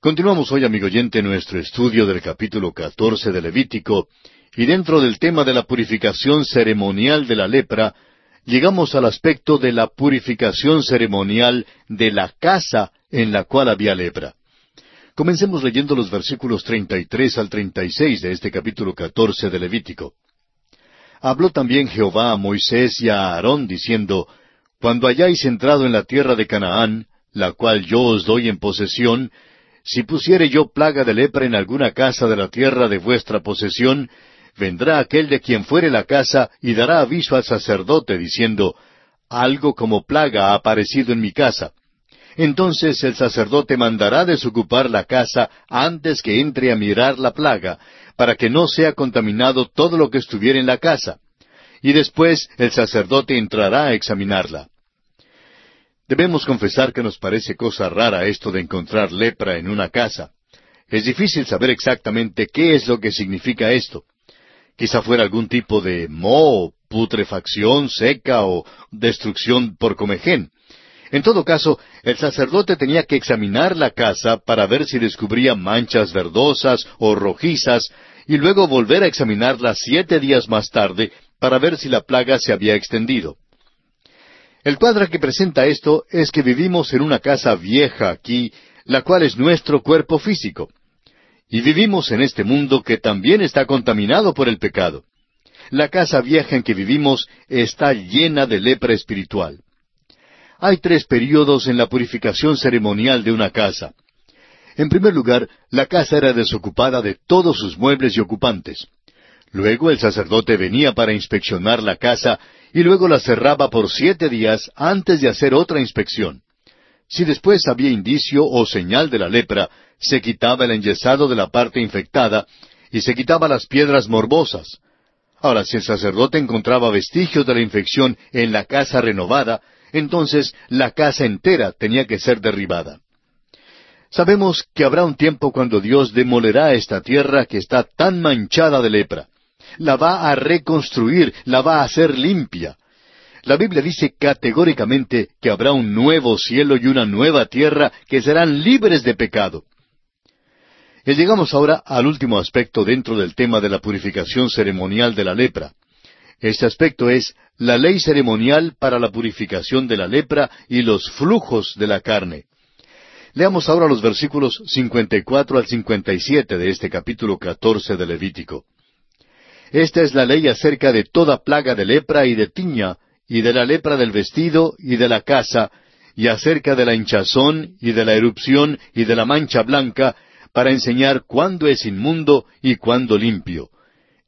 Continuamos hoy, amigo oyente, nuestro estudio del capítulo catorce de Levítico, y dentro del tema de la purificación ceremonial de la lepra, llegamos al aspecto de la purificación ceremonial de la casa en la cual había lepra. Comencemos leyendo los versículos treinta y tres al treinta y seis de este capítulo catorce de Levítico. Habló también Jehová a Moisés y a Aarón, diciendo, Cuando hayáis entrado en la tierra de Canaán, la cual yo os doy en posesión, si pusiere yo plaga de lepra en alguna casa de la tierra de vuestra posesión, vendrá aquel de quien fuere la casa y dará aviso al sacerdote, diciendo, Algo como plaga ha aparecido en mi casa. Entonces el sacerdote mandará desocupar la casa antes que entre a mirar la plaga, para que no sea contaminado todo lo que estuviera en la casa. Y después el sacerdote entrará a examinarla. Debemos confesar que nos parece cosa rara esto de encontrar lepra en una casa. Es difícil saber exactamente qué es lo que significa esto. Quizá fuera algún tipo de moho, putrefacción seca o destrucción por comején. En todo caso, el sacerdote tenía que examinar la casa para ver si descubría manchas verdosas o rojizas y luego volver a examinarla siete días más tarde para ver si la plaga se había extendido. El cuadro que presenta esto es que vivimos en una casa vieja aquí, la cual es nuestro cuerpo físico. Y vivimos en este mundo que también está contaminado por el pecado. La casa vieja en que vivimos está llena de lepra espiritual. Hay tres períodos en la purificación ceremonial de una casa. En primer lugar, la casa era desocupada de todos sus muebles y ocupantes. Luego el sacerdote venía para inspeccionar la casa y luego la cerraba por siete días antes de hacer otra inspección. Si después había indicio o señal de la lepra, se quitaba el enyesado de la parte infectada y se quitaba las piedras morbosas. Ahora, si el sacerdote encontraba vestigios de la infección en la casa renovada, entonces la casa entera tenía que ser derribada. Sabemos que habrá un tiempo cuando Dios demolerá esta tierra que está tan manchada de lepra la va a reconstruir, la va a hacer limpia. La Biblia dice categóricamente que habrá un nuevo cielo y una nueva tierra que serán libres de pecado. Y llegamos ahora al último aspecto dentro del tema de la purificación ceremonial de la lepra. Este aspecto es la ley ceremonial para la purificación de la lepra y los flujos de la carne. Leamos ahora los versículos 54 al 57 de este capítulo 14 de Levítico. Esta es la ley acerca de toda plaga de lepra y de tiña, y de la lepra del vestido y de la casa, y acerca de la hinchazón y de la erupción y de la mancha blanca, para enseñar cuándo es inmundo y cuándo limpio.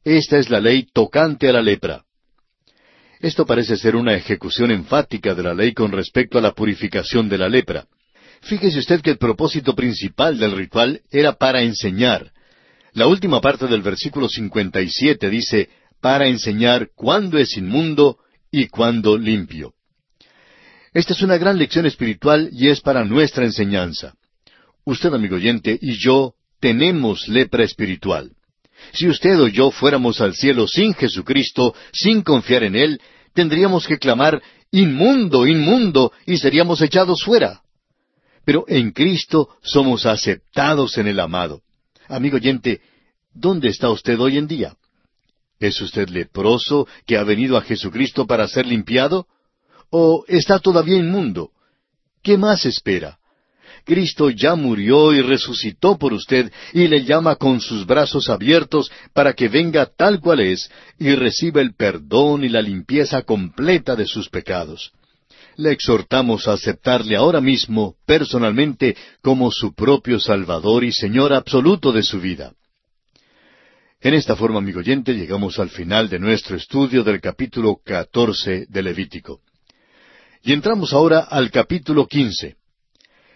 Esta es la ley tocante a la lepra. Esto parece ser una ejecución enfática de la ley con respecto a la purificación de la lepra. Fíjese usted que el propósito principal del ritual era para enseñar, la última parte del versículo 57 dice, para enseñar cuándo es inmundo y cuándo limpio. Esta es una gran lección espiritual y es para nuestra enseñanza. Usted, amigo oyente, y yo tenemos lepra espiritual. Si usted o yo fuéramos al cielo sin Jesucristo, sin confiar en Él, tendríamos que clamar, inmundo, inmundo, y seríamos echados fuera. Pero en Cristo somos aceptados en el amado. Amigo oyente, ¿dónde está usted hoy en día? ¿Es usted leproso que ha venido a Jesucristo para ser limpiado? ¿O está todavía inmundo? ¿Qué más espera? Cristo ya murió y resucitó por usted y le llama con sus brazos abiertos para que venga tal cual es y reciba el perdón y la limpieza completa de sus pecados le exhortamos a aceptarle ahora mismo, personalmente, como su propio Salvador y Señor absoluto de su vida. En esta forma, amigo oyente, llegamos al final de nuestro estudio del capítulo catorce de Levítico. Y entramos ahora al capítulo quince.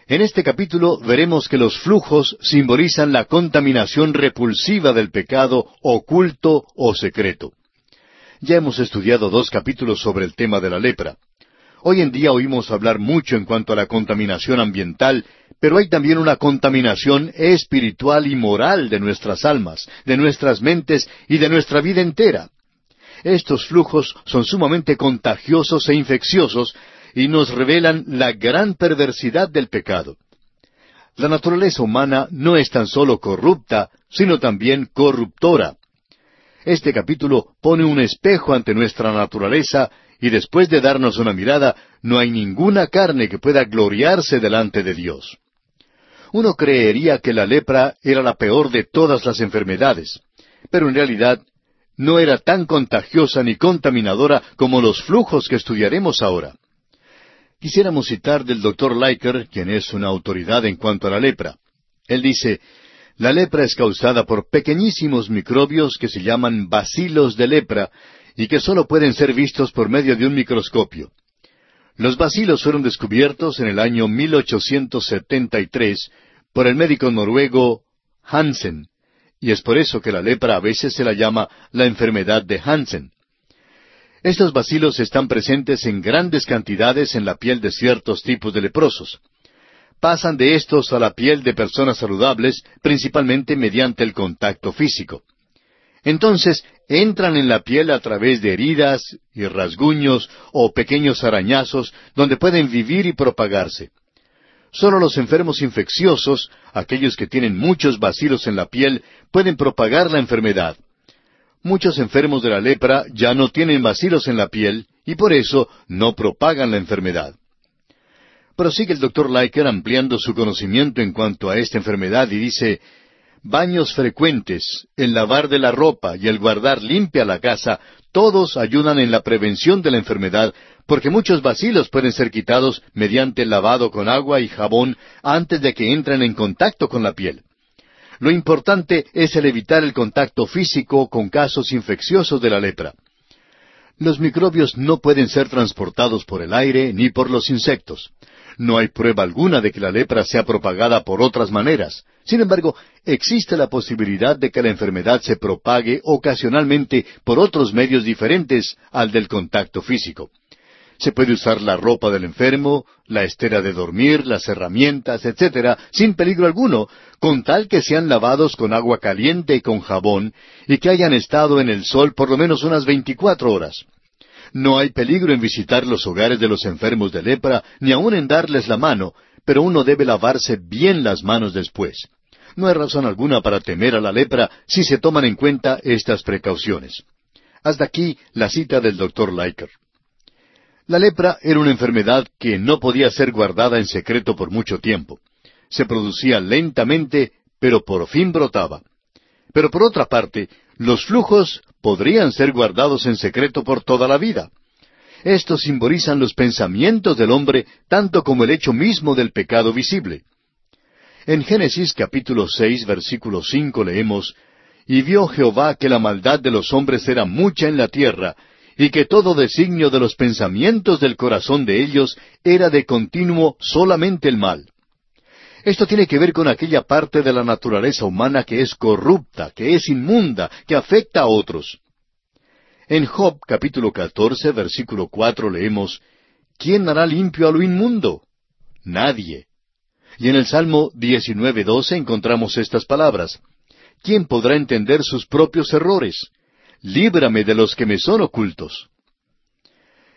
En este capítulo veremos que los flujos simbolizan la contaminación repulsiva del pecado oculto o secreto. Ya hemos estudiado dos capítulos sobre el tema de la lepra. Hoy en día oímos hablar mucho en cuanto a la contaminación ambiental, pero hay también una contaminación espiritual y moral de nuestras almas, de nuestras mentes y de nuestra vida entera. Estos flujos son sumamente contagiosos e infecciosos y nos revelan la gran perversidad del pecado. La naturaleza humana no es tan solo corrupta, sino también corruptora. Este capítulo pone un espejo ante nuestra naturaleza y después de darnos una mirada, no hay ninguna carne que pueda gloriarse delante de Dios. Uno creería que la lepra era la peor de todas las enfermedades, pero en realidad no era tan contagiosa ni contaminadora como los flujos que estudiaremos ahora. Quisiéramos citar del doctor Leiker, quien es una autoridad en cuanto a la lepra. Él dice, la lepra es causada por pequeñísimos microbios que se llaman bacilos de lepra y que sólo pueden ser vistos por medio de un microscopio. Los bacilos fueron descubiertos en el año 1873 por el médico noruego Hansen, y es por eso que la lepra a veces se la llama la enfermedad de Hansen. Estos bacilos están presentes en grandes cantidades en la piel de ciertos tipos de leprosos pasan de estos a la piel de personas saludables, principalmente mediante el contacto físico. Entonces entran en la piel a través de heridas y rasguños o pequeños arañazos donde pueden vivir y propagarse. Solo los enfermos infecciosos, aquellos que tienen muchos bacilos en la piel, pueden propagar la enfermedad. Muchos enfermos de la lepra ya no tienen bacilos en la piel y por eso no propagan la enfermedad. Prosigue el doctor Leiker ampliando su conocimiento en cuanto a esta enfermedad y dice, baños frecuentes, el lavar de la ropa y el guardar limpia la casa, todos ayudan en la prevención de la enfermedad, porque muchos vacilos pueden ser quitados mediante el lavado con agua y jabón antes de que entren en contacto con la piel. Lo importante es el evitar el contacto físico con casos infecciosos de la lepra. Los microbios no pueden ser transportados por el aire ni por los insectos. No hay prueba alguna de que la lepra sea propagada por otras maneras. Sin embargo, existe la posibilidad de que la enfermedad se propague ocasionalmente por otros medios diferentes al del contacto físico. Se puede usar la ropa del enfermo, la estera de dormir, las herramientas, etc., sin peligro alguno, con tal que sean lavados con agua caliente y con jabón, y que hayan estado en el sol por lo menos unas veinticuatro horas. No hay peligro en visitar los hogares de los enfermos de lepra, ni aun en darles la mano, pero uno debe lavarse bien las manos después. No hay razón alguna para temer a la lepra si se toman en cuenta estas precauciones. Hasta aquí la cita del doctor Leiker. La lepra era una enfermedad que no podía ser guardada en secreto por mucho tiempo. Se producía lentamente, pero por fin brotaba. Pero por otra parte, los flujos podrían ser guardados en secreto por toda la vida. Estos simbolizan los pensamientos del hombre tanto como el hecho mismo del pecado visible. En Génesis capítulo seis versículo cinco leemos Y vio Jehová que la maldad de los hombres era mucha en la tierra, y que todo designio de los pensamientos del corazón de ellos era de continuo solamente el mal. Esto tiene que ver con aquella parte de la naturaleza humana que es corrupta, que es inmunda, que afecta a otros. En Job capítulo 14, versículo 4 leemos, ¿Quién hará limpio a lo inmundo? Nadie. Y en el Salmo 19.12 encontramos estas palabras, ¿Quién podrá entender sus propios errores? Líbrame de los que me son ocultos.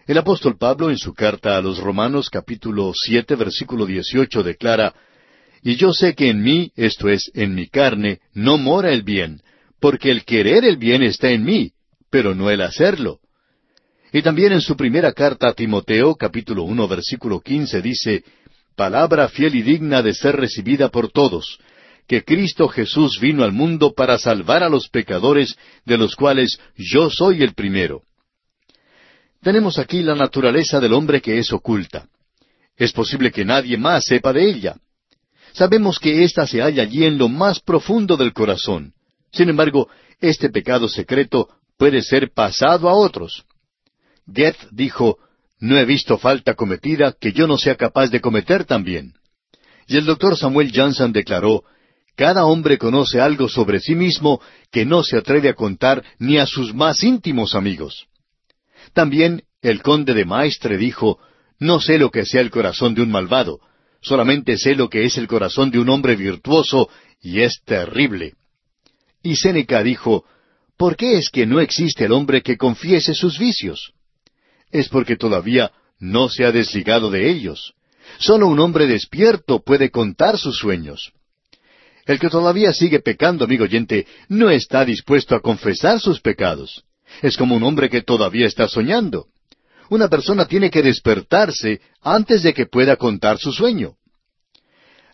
El apóstol Pablo en su carta a los Romanos capítulo 7, versículo 18 declara, y yo sé que en mí, esto es, en mi carne, no mora el bien, porque el querer el bien está en mí, pero no el hacerlo. Y también en su primera carta a Timoteo, capítulo uno, versículo quince, dice, Palabra fiel y digna de ser recibida por todos, que Cristo Jesús vino al mundo para salvar a los pecadores, de los cuales yo soy el primero. Tenemos aquí la naturaleza del hombre que es oculta. Es posible que nadie más sepa de ella. Sabemos que ésta se halla allí en lo más profundo del corazón. Sin embargo, este pecado secreto puede ser pasado a otros. Goethe dijo, no he visto falta cometida que yo no sea capaz de cometer también. Y el doctor Samuel Johnson declaró, cada hombre conoce algo sobre sí mismo que no se atreve a contar ni a sus más íntimos amigos. También el conde de Maestre dijo, no sé lo que sea el corazón de un malvado, Solamente sé lo que es el corazón de un hombre virtuoso y es terrible. Y Séneca dijo, ¿por qué es que no existe el hombre que confiese sus vicios? Es porque todavía no se ha desligado de ellos. Solo un hombre despierto puede contar sus sueños. El que todavía sigue pecando, amigo oyente, no está dispuesto a confesar sus pecados. Es como un hombre que todavía está soñando. Una persona tiene que despertarse antes de que pueda contar su sueño.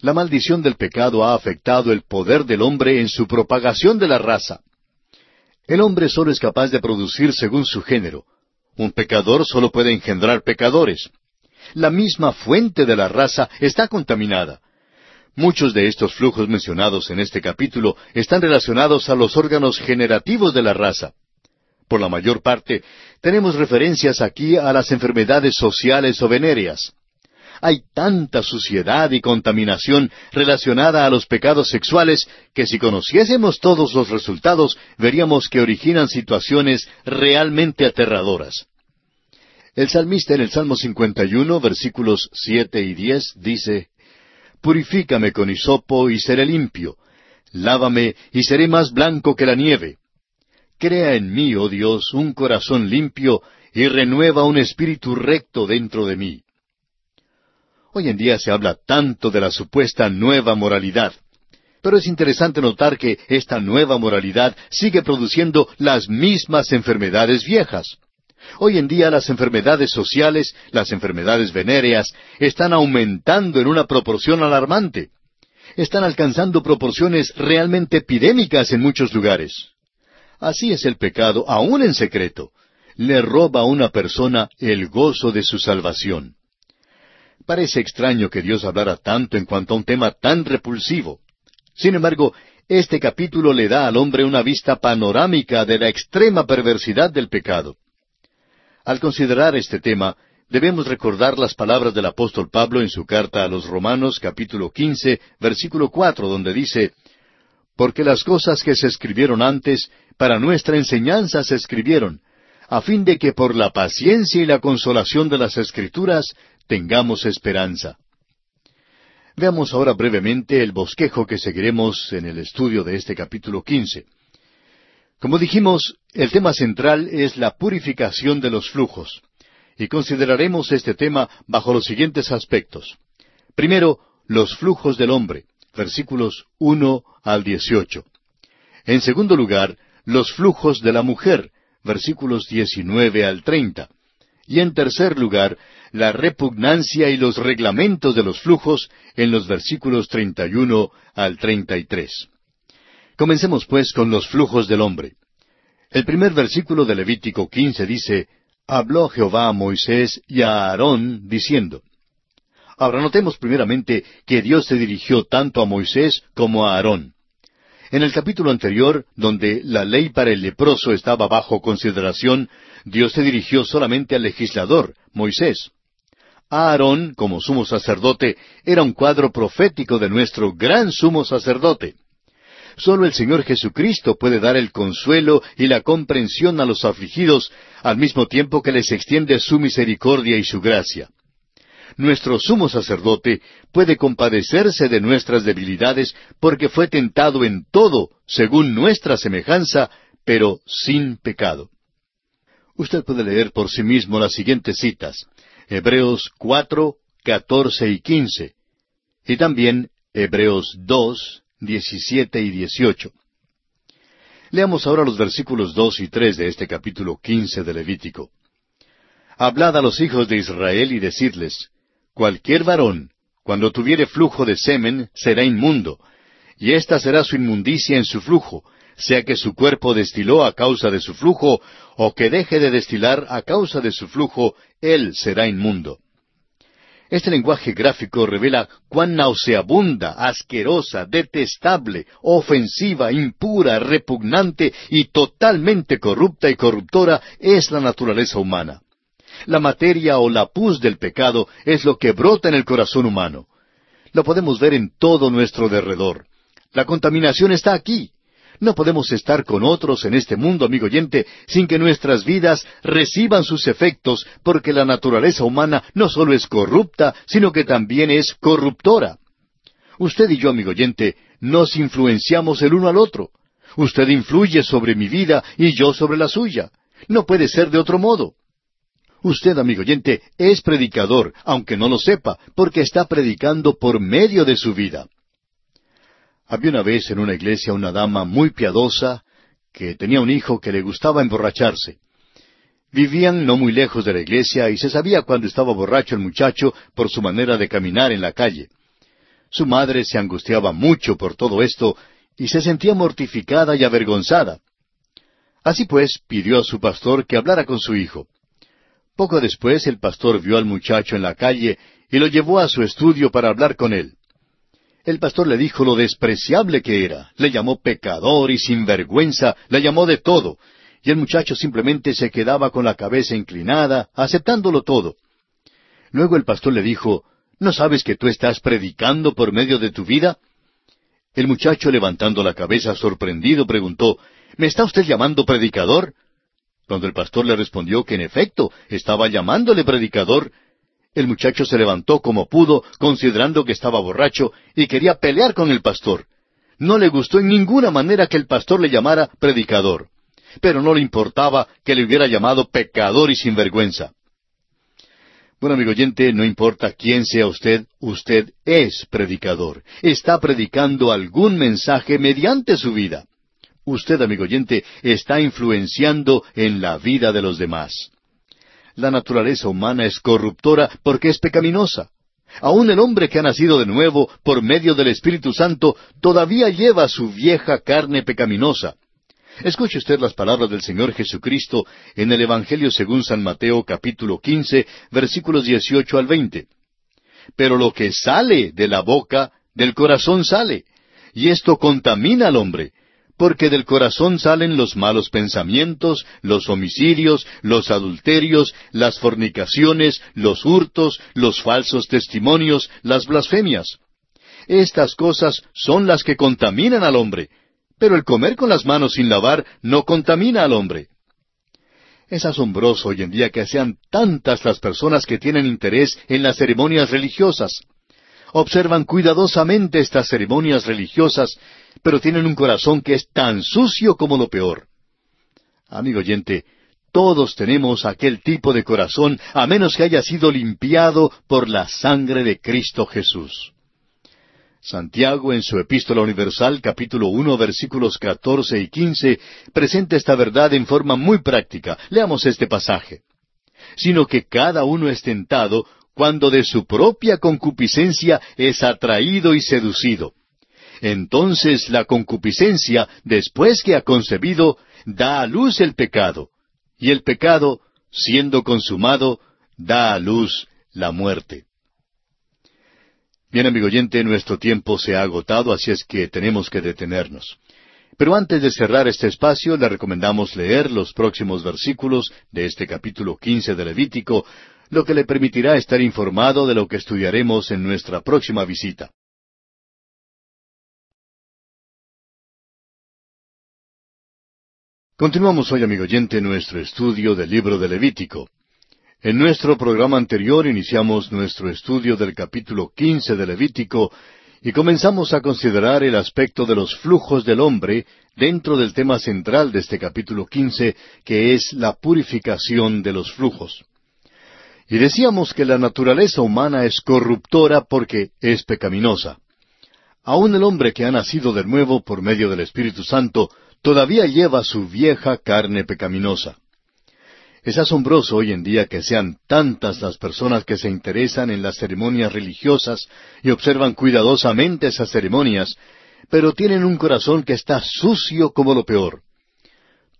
La maldición del pecado ha afectado el poder del hombre en su propagación de la raza. El hombre solo es capaz de producir según su género. Un pecador solo puede engendrar pecadores. La misma fuente de la raza está contaminada. Muchos de estos flujos mencionados en este capítulo están relacionados a los órganos generativos de la raza. Por la mayor parte, tenemos referencias aquí a las enfermedades sociales o venéreas. Hay tanta suciedad y contaminación relacionada a los pecados sexuales que si conociésemos todos los resultados veríamos que originan situaciones realmente aterradoras. El salmista en el Salmo 51, versículos siete y diez, dice, Purifícame con hisopo y seré limpio. Lávame y seré más blanco que la nieve. Crea en mí, oh Dios, un corazón limpio y renueva un espíritu recto dentro de mí. Hoy en día se habla tanto de la supuesta nueva moralidad. Pero es interesante notar que esta nueva moralidad sigue produciendo las mismas enfermedades viejas. Hoy en día las enfermedades sociales, las enfermedades venéreas, están aumentando en una proporción alarmante. Están alcanzando proporciones realmente epidémicas en muchos lugares. Así es el pecado, aún en secreto. Le roba a una persona el gozo de su salvación. Parece extraño que Dios hablara tanto en cuanto a un tema tan repulsivo. Sin embargo, este capítulo le da al hombre una vista panorámica de la extrema perversidad del pecado. Al considerar este tema, debemos recordar las palabras del apóstol Pablo en su carta a los Romanos capítulo quince, versículo cuatro, donde dice, Porque las cosas que se escribieron antes, para nuestra enseñanza se escribieron, a fin de que por la paciencia y la consolación de las Escrituras tengamos esperanza. Veamos ahora brevemente el bosquejo que seguiremos en el estudio de este capítulo quince. Como dijimos, el tema central es la purificación de los flujos, y consideraremos este tema bajo los siguientes aspectos. Primero, los flujos del hombre, versículos uno al dieciocho. En segundo lugar, los flujos de la mujer, versículos diecinueve al treinta. Y en tercer lugar, la repugnancia y los reglamentos de los flujos en los versículos treinta y uno al treinta y tres. Comencemos pues con los flujos del hombre. El primer versículo de Levítico quince dice, Habló Jehová a Moisés y a Aarón, diciendo. Ahora notemos primeramente que Dios se dirigió tanto a Moisés como a Aarón. En el capítulo anterior, donde la ley para el leproso estaba bajo consideración, Dios se dirigió solamente al legislador, Moisés. Aarón, como sumo sacerdote, era un cuadro profético de nuestro gran sumo sacerdote. Solo el Señor Jesucristo puede dar el consuelo y la comprensión a los afligidos al mismo tiempo que les extiende su misericordia y su gracia. Nuestro sumo sacerdote puede compadecerse de nuestras debilidades porque fue tentado en todo según nuestra semejanza, pero sin pecado. Usted puede leer por sí mismo las siguientes citas. Hebreos cuatro, catorce y quince. Y también Hebreos dos, 17 y 18. Leamos ahora los versículos dos y tres de este capítulo quince de Levítico. Hablad a los hijos de Israel y decidles, cualquier varón, cuando tuviere flujo de semen, será inmundo, y esta será su inmundicia en su flujo, sea que su cuerpo destiló a causa de su flujo, o que deje de destilar a causa de su flujo, él será inmundo. Este lenguaje gráfico revela cuán nauseabunda, asquerosa, detestable, ofensiva, impura, repugnante y totalmente corrupta y corruptora es la naturaleza humana. La materia o la pus del pecado es lo que brota en el corazón humano. Lo podemos ver en todo nuestro derredor. La contaminación está aquí. No podemos estar con otros en este mundo, amigo oyente, sin que nuestras vidas reciban sus efectos, porque la naturaleza humana no solo es corrupta, sino que también es corruptora. Usted y yo, amigo oyente, nos influenciamos el uno al otro. Usted influye sobre mi vida y yo sobre la suya. No puede ser de otro modo. Usted, amigo oyente, es predicador, aunque no lo sepa, porque está predicando por medio de su vida. Había una vez en una iglesia una dama muy piadosa que tenía un hijo que le gustaba emborracharse. Vivían no muy lejos de la iglesia y se sabía cuando estaba borracho el muchacho por su manera de caminar en la calle. Su madre se angustiaba mucho por todo esto y se sentía mortificada y avergonzada. Así pues, pidió a su pastor que hablara con su hijo. Poco después el pastor vio al muchacho en la calle y lo llevó a su estudio para hablar con él. El pastor le dijo lo despreciable que era, le llamó pecador y sinvergüenza, le llamó de todo, y el muchacho simplemente se quedaba con la cabeza inclinada, aceptándolo todo. Luego el pastor le dijo, ¿No sabes que tú estás predicando por medio de tu vida? El muchacho levantando la cabeza sorprendido preguntó, ¿Me está usted llamando predicador? Cuando el pastor le respondió que en efecto estaba llamándole predicador, el muchacho se levantó como pudo, considerando que estaba borracho, y quería pelear con el pastor. No le gustó en ninguna manera que el pastor le llamara predicador, pero no le importaba que le hubiera llamado pecador y sinvergüenza. Bueno, amigo oyente, no importa quién sea usted, usted es predicador. Está predicando algún mensaje mediante su vida usted, amigo oyente, está influenciando en la vida de los demás. La naturaleza humana es corruptora porque es pecaminosa. Aun el hombre que ha nacido de nuevo por medio del Espíritu Santo todavía lleva su vieja carne pecaminosa. Escuche usted las palabras del Señor Jesucristo en el Evangelio según San Mateo capítulo quince versículos dieciocho al veinte. Pero lo que sale de la boca, del corazón sale, y esto contamina al hombre, porque del corazón salen los malos pensamientos, los homicidios, los adulterios, las fornicaciones, los hurtos, los falsos testimonios, las blasfemias. Estas cosas son las que contaminan al hombre, pero el comer con las manos sin lavar no contamina al hombre. Es asombroso hoy en día que sean tantas las personas que tienen interés en las ceremonias religiosas. Observan cuidadosamente estas ceremonias religiosas pero tienen un corazón que es tan sucio como lo peor. Amigo oyente, todos tenemos aquel tipo de corazón a menos que haya sido limpiado por la sangre de Cristo Jesús. Santiago en su Epístola Universal capítulo uno versículos catorce y quince presenta esta verdad en forma muy práctica. Leamos este pasaje. Sino que cada uno es tentado cuando de su propia concupiscencia es atraído y seducido entonces la concupiscencia, después que ha concebido, da a luz el pecado, y el pecado, siendo consumado, da a luz la muerte. Bien, amigo oyente, nuestro tiempo se ha agotado, así es que tenemos que detenernos. Pero antes de cerrar este espacio, le recomendamos leer los próximos versículos de este capítulo quince de Levítico, lo que le permitirá estar informado de lo que estudiaremos en nuestra próxima visita. Continuamos hoy, amigo oyente, nuestro estudio del libro de Levítico. En nuestro programa anterior iniciamos nuestro estudio del capítulo quince de Levítico y comenzamos a considerar el aspecto de los flujos del hombre dentro del tema central de este capítulo quince, que es la purificación de los flujos. Y decíamos que la naturaleza humana es corruptora porque es pecaminosa. Aun el hombre que ha nacido de nuevo por medio del Espíritu Santo todavía lleva su vieja carne pecaminosa. Es asombroso hoy en día que sean tantas las personas que se interesan en las ceremonias religiosas y observan cuidadosamente esas ceremonias, pero tienen un corazón que está sucio como lo peor.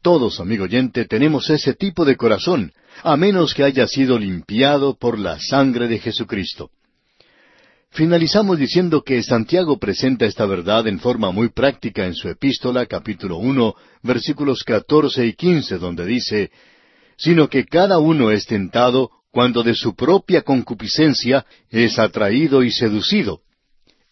Todos, amigo oyente, tenemos ese tipo de corazón, a menos que haya sido limpiado por la sangre de Jesucristo. Finalizamos diciendo que Santiago presenta esta verdad en forma muy práctica en su epístola capítulo uno versículos catorce y quince donde dice sino que cada uno es tentado cuando de su propia concupiscencia es atraído y seducido.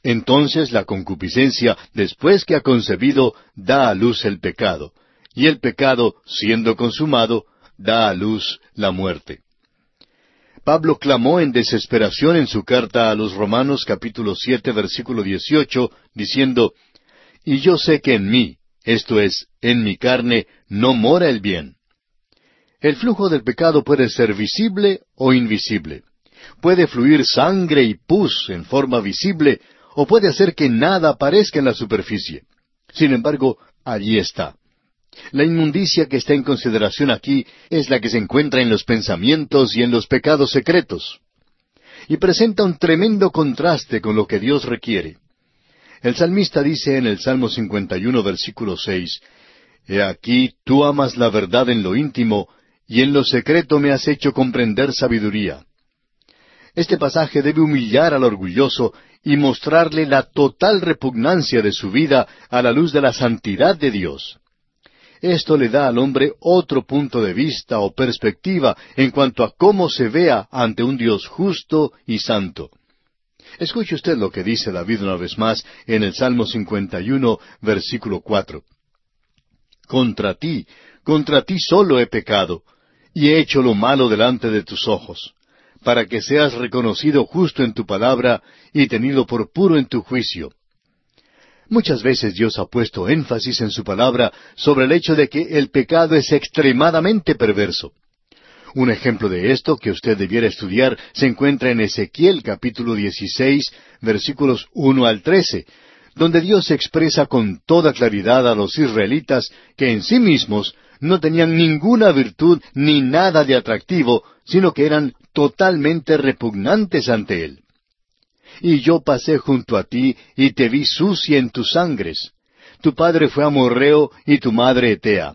Entonces la concupiscencia, después que ha concebido, da a luz el pecado, y el pecado, siendo consumado, da a luz la muerte. Pablo clamó en desesperación en su carta a los Romanos capítulo siete versículo dieciocho, diciendo, Y yo sé que en mí, esto es, en mi carne, no mora el bien. El flujo del pecado puede ser visible o invisible. Puede fluir sangre y pus en forma visible o puede hacer que nada aparezca en la superficie. Sin embargo, allí está. La inmundicia que está en consideración aquí es la que se encuentra en los pensamientos y en los pecados secretos. Y presenta un tremendo contraste con lo que Dios requiere. El salmista dice en el Salmo 51, versículo 6, He aquí, tú amas la verdad en lo íntimo, y en lo secreto me has hecho comprender sabiduría. Este pasaje debe humillar al orgulloso y mostrarle la total repugnancia de su vida a la luz de la santidad de Dios. Esto le da al hombre otro punto de vista o perspectiva en cuanto a cómo se vea ante un Dios justo y santo. Escuche usted lo que dice David una vez más en el Salmo 51, versículo 4. Contra ti, contra ti solo he pecado, y he hecho lo malo delante de tus ojos, para que seas reconocido justo en tu palabra y tenido por puro en tu juicio. Muchas veces Dios ha puesto énfasis en su palabra sobre el hecho de que el pecado es extremadamente perverso. Un ejemplo de esto que usted debiera estudiar se encuentra en Ezequiel capítulo 16 versículos 1 al 13, donde Dios expresa con toda claridad a los israelitas que en sí mismos no tenían ninguna virtud ni nada de atractivo, sino que eran totalmente repugnantes ante Él y yo pasé junto a ti y te vi sucia en tus sangres. Tu padre fue amorreo y tu madre etea.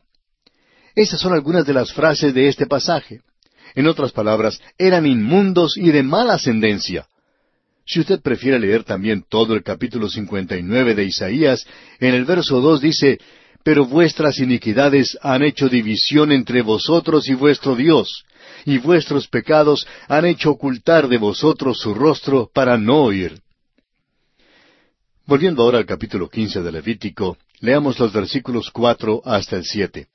Esas son algunas de las frases de este pasaje. En otras palabras, eran inmundos y de mala ascendencia. Si usted prefiere leer también todo el capítulo 59 de Isaías, en el verso 2 dice, Pero vuestras iniquidades han hecho división entre vosotros y vuestro Dios, y vuestros pecados han hecho ocultar de vosotros su rostro para no oír. Volviendo ahora al capítulo quince de Levítico, leamos los versículos cuatro hasta el siete.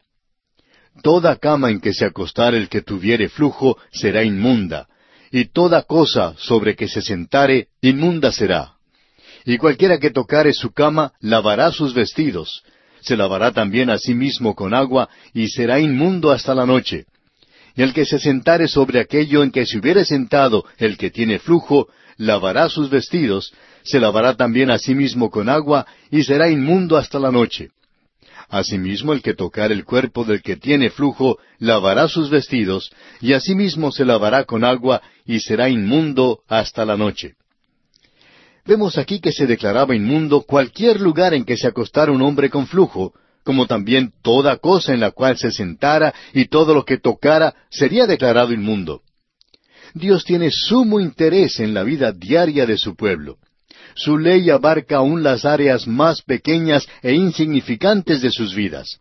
Toda cama en que se acostare el que tuviere flujo será inmunda, y toda cosa sobre que se sentare inmunda será. Y cualquiera que tocare su cama lavará sus vestidos, se lavará también a sí mismo con agua, y será inmundo hasta la noche y el que se sentare sobre aquello en que se hubiere sentado el que tiene flujo, lavará sus vestidos, se lavará también a sí mismo con agua, y será inmundo hasta la noche. Asimismo el que tocar el cuerpo del que tiene flujo, lavará sus vestidos, y asimismo se lavará con agua, y será inmundo hasta la noche. Vemos aquí que se declaraba inmundo cualquier lugar en que se acostara un hombre con flujo, como también toda cosa en la cual se sentara y todo lo que tocara sería declarado inmundo. Dios tiene sumo interés en la vida diaria de su pueblo. Su ley abarca aún las áreas más pequeñas e insignificantes de sus vidas.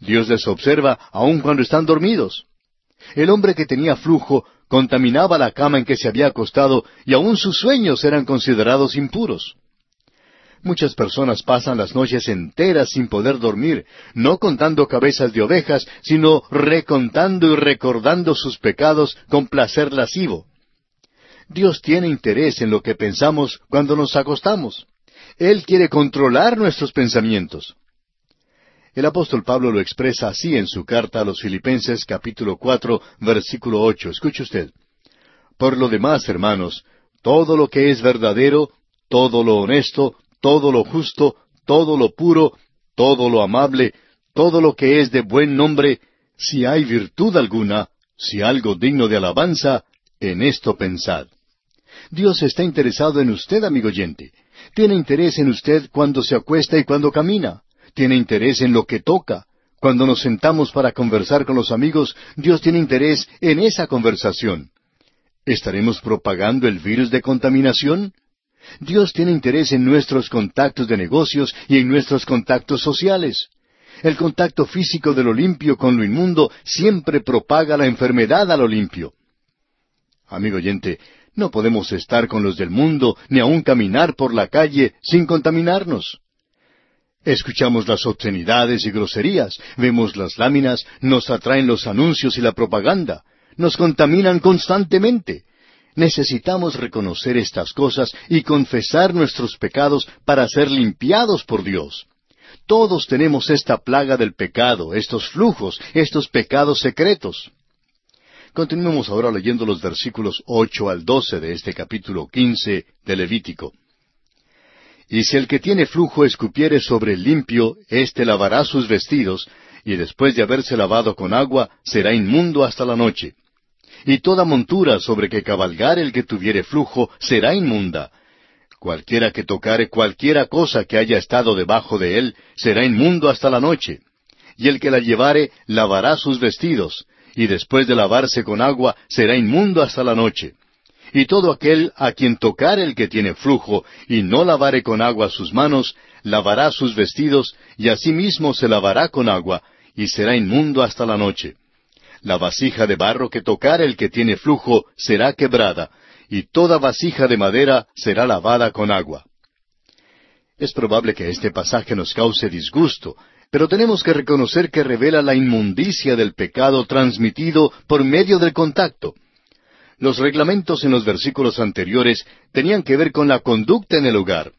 Dios les observa aun cuando están dormidos. El hombre que tenía flujo contaminaba la cama en que se había acostado y aun sus sueños eran considerados impuros. Muchas personas pasan las noches enteras sin poder dormir, no contando cabezas de ovejas, sino recontando y recordando sus pecados con placer lascivo. Dios tiene interés en lo que pensamos cuando nos acostamos. Él quiere controlar nuestros pensamientos. El apóstol Pablo lo expresa así en su carta a los Filipenses capítulo cuatro versículo ocho. Escuche usted. Por lo demás, hermanos, todo lo que es verdadero, todo lo honesto, todo lo justo, todo lo puro, todo lo amable, todo lo que es de buen nombre, si hay virtud alguna, si algo digno de alabanza, en esto pensad. Dios está interesado en usted, amigo oyente. Tiene interés en usted cuando se acuesta y cuando camina. Tiene interés en lo que toca. Cuando nos sentamos para conversar con los amigos, Dios tiene interés en esa conversación. ¿Estaremos propagando el virus de contaminación? Dios tiene interés en nuestros contactos de negocios y en nuestros contactos sociales. El contacto físico de lo limpio con lo inmundo siempre propaga la enfermedad a lo limpio. Amigo oyente, no podemos estar con los del mundo ni aun caminar por la calle sin contaminarnos. Escuchamos las obscenidades y groserías, vemos las láminas, nos atraen los anuncios y la propaganda, nos contaminan constantemente. Necesitamos reconocer estas cosas y confesar nuestros pecados para ser limpiados por Dios. Todos tenemos esta plaga del pecado, estos flujos, estos pecados secretos. Continuemos ahora leyendo los versículos ocho al doce de este capítulo quince de Levítico. Y si el que tiene flujo escupiere sobre el limpio, éste lavará sus vestidos, y después de haberse lavado con agua, será inmundo hasta la noche. Y toda montura sobre que cabalgare el que tuviere flujo será inmunda. Cualquiera que tocare cualquiera cosa que haya estado debajo de él será inmundo hasta la noche. Y el que la llevare lavará sus vestidos, y después de lavarse con agua será inmundo hasta la noche. Y todo aquel a quien tocare el que tiene flujo y no lavare con agua sus manos, lavará sus vestidos y asimismo se lavará con agua, y será inmundo hasta la noche. La vasija de barro que tocare el que tiene flujo será quebrada, y toda vasija de madera será lavada con agua. Es probable que este pasaje nos cause disgusto, pero tenemos que reconocer que revela la inmundicia del pecado transmitido por medio del contacto. Los reglamentos en los versículos anteriores tenían que ver con la conducta en el hogar,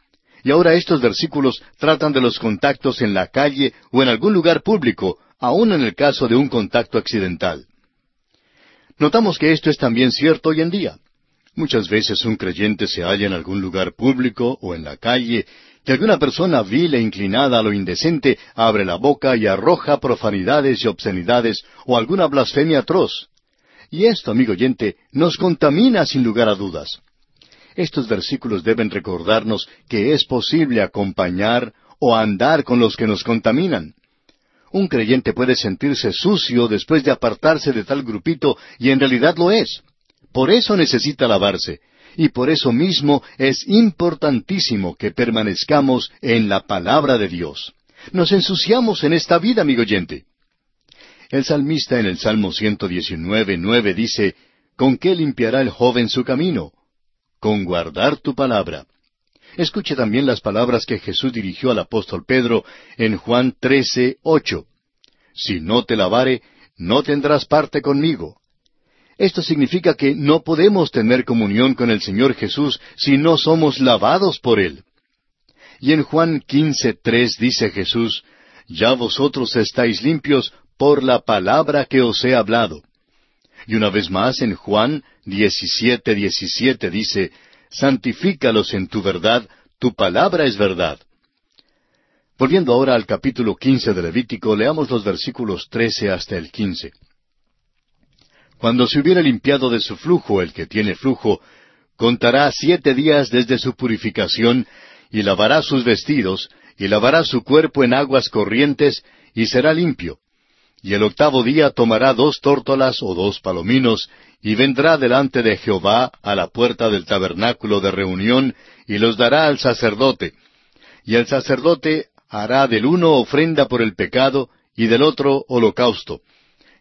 y ahora estos versículos tratan de los contactos en la calle o en algún lugar público, aun en el caso de un contacto accidental. Notamos que esto es también cierto hoy en día. Muchas veces un creyente se halla en algún lugar público o en la calle que alguna persona vil e inclinada a lo indecente abre la boca y arroja profanidades y obscenidades o alguna blasfemia atroz. Y esto, amigo oyente, nos contamina sin lugar a dudas. Estos versículos deben recordarnos que es posible acompañar o andar con los que nos contaminan. Un creyente puede sentirse sucio después de apartarse de tal grupito y en realidad lo es. Por eso necesita lavarse, y por eso mismo es importantísimo que permanezcamos en la palabra de Dios. Nos ensuciamos en esta vida, amigo oyente. El salmista en el Salmo 119, nueve dice, ¿Con qué limpiará el joven su camino? Con guardar tu palabra. Escuche también las palabras que Jesús dirigió al apóstol Pedro en Juan 13, ocho. Si no te lavare, no tendrás parte conmigo. Esto significa que no podemos tener comunión con el Señor Jesús si no somos lavados por Él. Y en Juan quince tres dice Jesús, Ya vosotros estáis limpios por la palabra que os he hablado. Y una vez más en Juan diecisiete diecisiete dice, Santifícalos en tu verdad, tu palabra es verdad. Volviendo ahora al capítulo quince de Levítico, leamos los versículos trece hasta el quince. Cuando se hubiera limpiado de su flujo el que tiene flujo, contará siete días desde su purificación, y lavará sus vestidos, y lavará su cuerpo en aguas corrientes, y será limpio. Y el octavo día tomará dos tórtolas o dos palominos, y vendrá delante de Jehová a la puerta del tabernáculo de reunión, y los dará al sacerdote. Y el sacerdote hará del uno ofrenda por el pecado, y del otro holocausto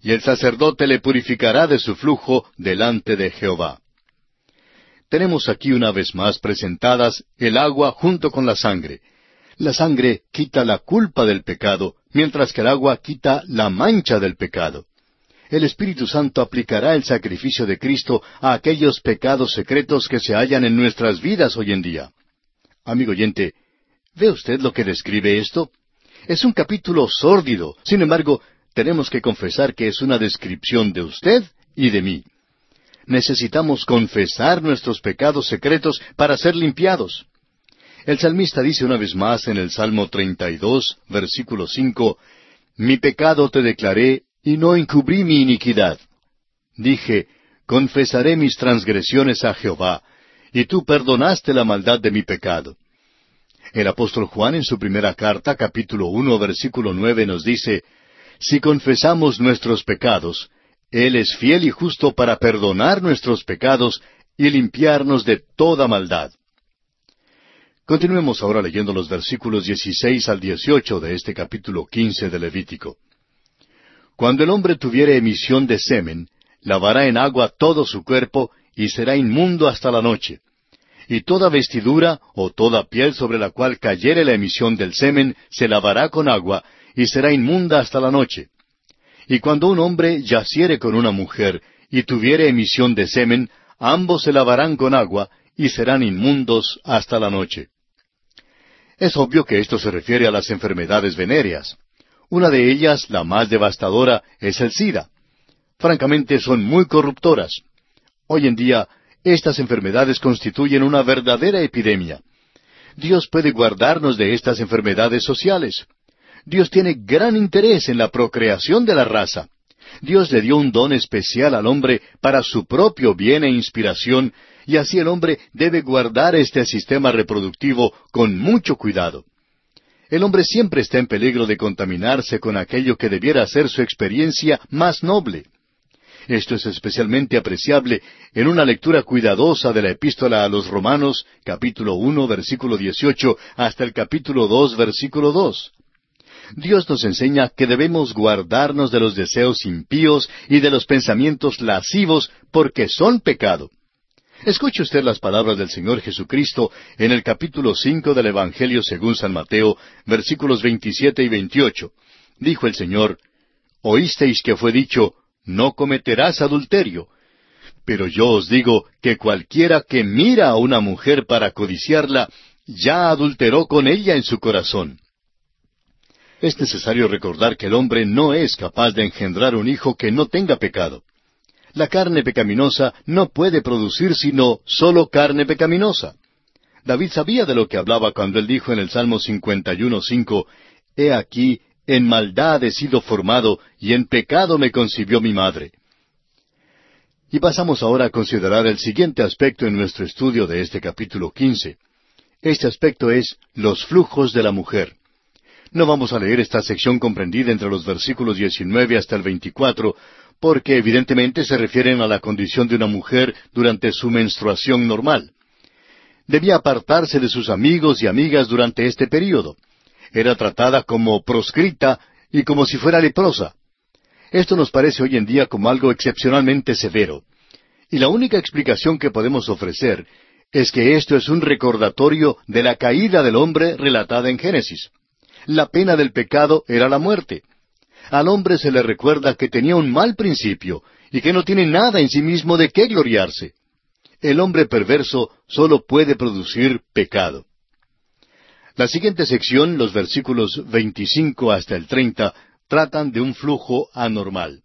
y el sacerdote le purificará de su flujo delante de Jehová. Tenemos aquí una vez más presentadas el agua junto con la sangre. La sangre quita la culpa del pecado, mientras que el agua quita la mancha del pecado. El Espíritu Santo aplicará el sacrificio de Cristo a aquellos pecados secretos que se hallan en nuestras vidas hoy en día. Amigo oyente, ¿ve usted lo que describe esto? Es un capítulo sórdido, sin embargo, tenemos que confesar que es una descripción de usted y de mí. Necesitamos confesar nuestros pecados secretos para ser limpiados. El salmista dice una vez más en el Salmo 32, versículo 5, Mi pecado te declaré y no encubrí mi iniquidad. Dije, confesaré mis transgresiones a Jehová, y tú perdonaste la maldad de mi pecado. El apóstol Juan en su primera carta, capítulo uno, versículo nueve, nos dice, si confesamos nuestros pecados, Él es fiel y justo para perdonar nuestros pecados y limpiarnos de toda maldad. Continuemos ahora leyendo los versículos 16 al 18 de este capítulo 15 de Levítico. Cuando el hombre tuviere emisión de semen, lavará en agua todo su cuerpo y será inmundo hasta la noche. Y toda vestidura o toda piel sobre la cual cayere la emisión del semen se lavará con agua y será inmunda hasta la noche. Y cuando un hombre yaciere con una mujer y tuviere emisión de semen, ambos se lavarán con agua y serán inmundos hasta la noche. Es obvio que esto se refiere a las enfermedades venéreas. Una de ellas, la más devastadora, es el SIDA. Francamente, son muy corruptoras. Hoy en día, estas enfermedades constituyen una verdadera epidemia. Dios puede guardarnos de estas enfermedades sociales. Dios tiene gran interés en la procreación de la raza. Dios le dio un don especial al hombre para su propio bien e inspiración, y así el hombre debe guardar este sistema reproductivo con mucho cuidado. El hombre siempre está en peligro de contaminarse con aquello que debiera ser su experiencia más noble. Esto es especialmente apreciable en una lectura cuidadosa de la epístola a los Romanos, capítulo uno, versículo dieciocho, hasta el capítulo dos, versículo dos. Dios nos enseña que debemos guardarnos de los deseos impíos y de los pensamientos lascivos porque son pecado. Escuche usted las palabras del Señor Jesucristo en el capítulo cinco del Evangelio según San Mateo, versículos veintisiete y veintiocho. Dijo el Señor, Oísteis que fue dicho, no cometerás adulterio. Pero yo os digo que cualquiera que mira a una mujer para codiciarla, ya adulteró con ella en su corazón. Es necesario recordar que el hombre no es capaz de engendrar un hijo que no tenga pecado. La carne pecaminosa no puede producir sino solo carne pecaminosa. David sabía de lo que hablaba cuando él dijo en el Salmo 51.5, He aquí, en maldad he sido formado, y en pecado me concibió mi madre. Y pasamos ahora a considerar el siguiente aspecto en nuestro estudio de este capítulo 15. Este aspecto es los flujos de la mujer. No vamos a leer esta sección comprendida entre los versículos 19 hasta el 24, porque evidentemente se refieren a la condición de una mujer durante su menstruación normal. Debía apartarse de sus amigos y amigas durante este período. Era tratada como proscrita y como si fuera leprosa. Esto nos parece hoy en día como algo excepcionalmente severo. Y la única explicación que podemos ofrecer es que esto es un recordatorio de la caída del hombre relatada en Génesis. La pena del pecado era la muerte. Al hombre se le recuerda que tenía un mal principio y que no tiene nada en sí mismo de qué gloriarse. El hombre perverso solo puede producir pecado. La siguiente sección, los versículos 25 hasta el 30, tratan de un flujo anormal.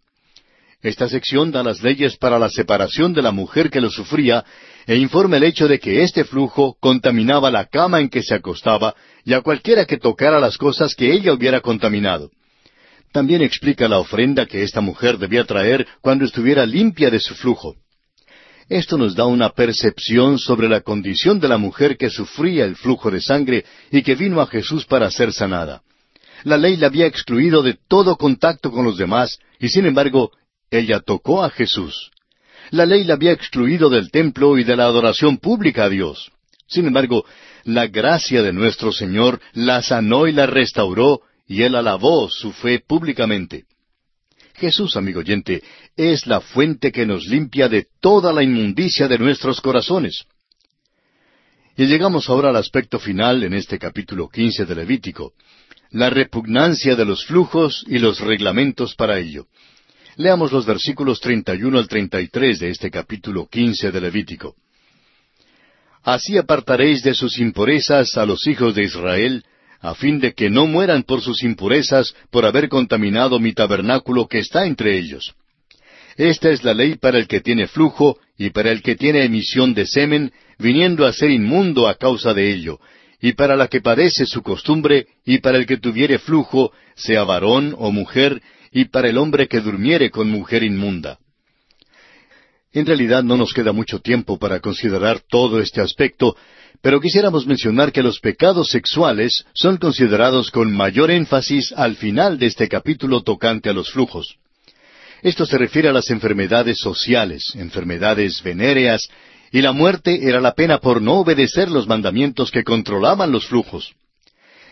Esta sección da las leyes para la separación de la mujer que lo sufría e informa el hecho de que este flujo contaminaba la cama en que se acostaba y a cualquiera que tocara las cosas que ella hubiera contaminado. También explica la ofrenda que esta mujer debía traer cuando estuviera limpia de su flujo. Esto nos da una percepción sobre la condición de la mujer que sufría el flujo de sangre y que vino a Jesús para ser sanada. La ley la había excluido de todo contacto con los demás y sin embargo ella tocó a Jesús. La ley la había excluido del templo y de la adoración pública a Dios. Sin embargo, la gracia de nuestro Señor la sanó y la restauró y él alabó su fe públicamente. Jesús, amigo oyente, es la fuente que nos limpia de toda la inmundicia de nuestros corazones. Y llegamos ahora al aspecto final en este capítulo quince de Levítico, la repugnancia de los flujos y los reglamentos para ello. Leamos los versículos treinta y uno al treinta y tres de este capítulo quince de Levítico. Así apartaréis de sus impurezas a los hijos de Israel, a fin de que no mueran por sus impurezas por haber contaminado mi tabernáculo que está entre ellos. Esta es la ley para el que tiene flujo y para el que tiene emisión de semen, viniendo a ser inmundo a causa de ello, y para la que padece su costumbre, y para el que tuviere flujo, sea varón o mujer, y para el hombre que durmiere con mujer inmunda. En realidad no nos queda mucho tiempo para considerar todo este aspecto, pero quisiéramos mencionar que los pecados sexuales son considerados con mayor énfasis al final de este capítulo tocante a los flujos. Esto se refiere a las enfermedades sociales, enfermedades venéreas, y la muerte era la pena por no obedecer los mandamientos que controlaban los flujos.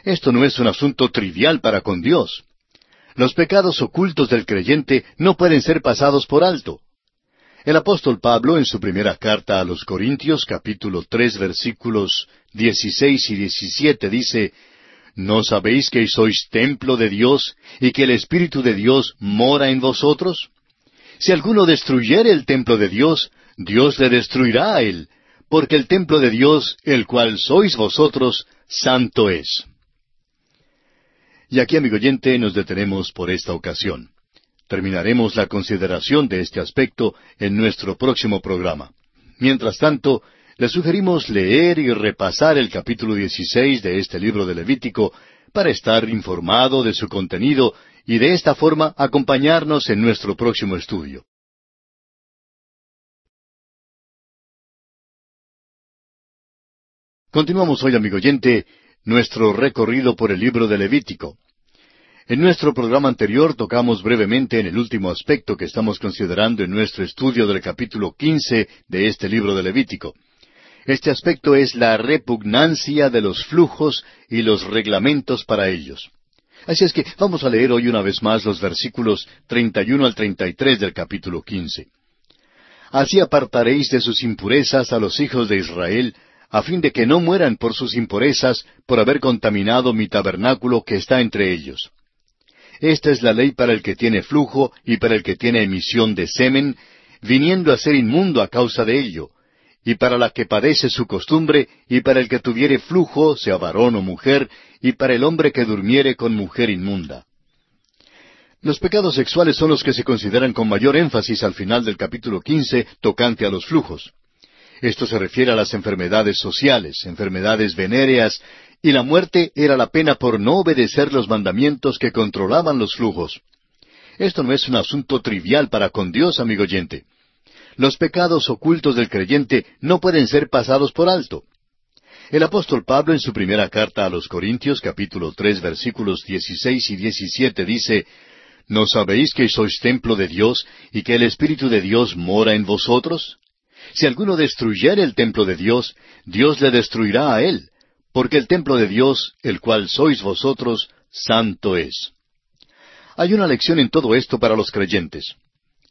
Esto no es un asunto trivial para con Dios. Los pecados ocultos del creyente no pueden ser pasados por alto. El apóstol Pablo en su primera carta a los Corintios capítulo tres versículos dieciséis y diecisiete dice, ¿No sabéis que sois templo de Dios y que el Espíritu de Dios mora en vosotros? Si alguno destruyere el templo de Dios, Dios le destruirá a él, porque el templo de Dios, el cual sois vosotros, santo es. Y aquí, amigo oyente, nos detenemos por esta ocasión. Terminaremos la consideración de este aspecto en nuestro próximo programa. Mientras tanto, le sugerimos leer y repasar el capítulo 16 de este libro de Levítico para estar informado de su contenido y de esta forma acompañarnos en nuestro próximo estudio. Continuamos hoy, amigo oyente, nuestro recorrido por el libro de Levítico. En nuestro programa anterior tocamos brevemente en el último aspecto que estamos considerando en nuestro estudio del capítulo quince de este libro de Levítico. Este aspecto es la repugnancia de los flujos y los reglamentos para ellos. Así es que vamos a leer hoy una vez más los versículos 31 al 33 del capítulo quince. Así apartaréis de sus impurezas a los hijos de Israel, a fin de que no mueran por sus impurezas por haber contaminado mi tabernáculo que está entre ellos. Esta es la ley para el que tiene flujo y para el que tiene emisión de semen, viniendo a ser inmundo a causa de ello, y para la que padece su costumbre, y para el que tuviere flujo, sea varón o mujer, y para el hombre que durmiere con mujer inmunda. Los pecados sexuales son los que se consideran con mayor énfasis al final del capítulo quince tocante a los flujos. Esto se refiere a las enfermedades sociales, enfermedades venéreas y la muerte era la pena por no obedecer los mandamientos que controlaban los flujos. Esto no es un asunto trivial para con Dios, amigo oyente. Los pecados ocultos del creyente no pueden ser pasados por alto. El apóstol Pablo en su primera carta a los Corintios capítulo tres versículos dieciséis y diecisiete dice ¿No sabéis que sois templo de Dios y que el Espíritu de Dios mora en vosotros? Si alguno destruyere el templo de Dios, Dios le destruirá a él, porque el templo de Dios, el cual sois vosotros, santo es. Hay una lección en todo esto para los creyentes.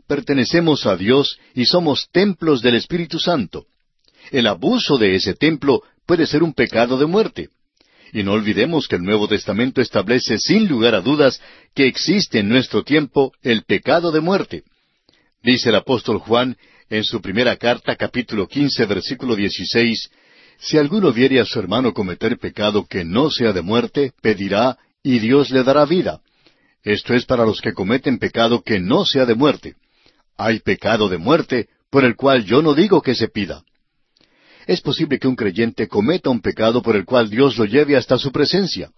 Pertenecemos a Dios y somos templos del Espíritu Santo. El abuso de ese templo puede ser un pecado de muerte. Y no olvidemos que el Nuevo Testamento establece sin lugar a dudas que existe en nuestro tiempo el pecado de muerte. Dice el apóstol Juan en su primera carta capítulo quince versículo dieciséis si alguno viere a su hermano cometer pecado que no sea de muerte, pedirá, y Dios le dará vida. Esto es para los que cometen pecado que no sea de muerte. Hay pecado de muerte, por el cual yo no digo que se pida. Es posible que un creyente cometa un pecado por el cual Dios lo lleve hasta su presencia.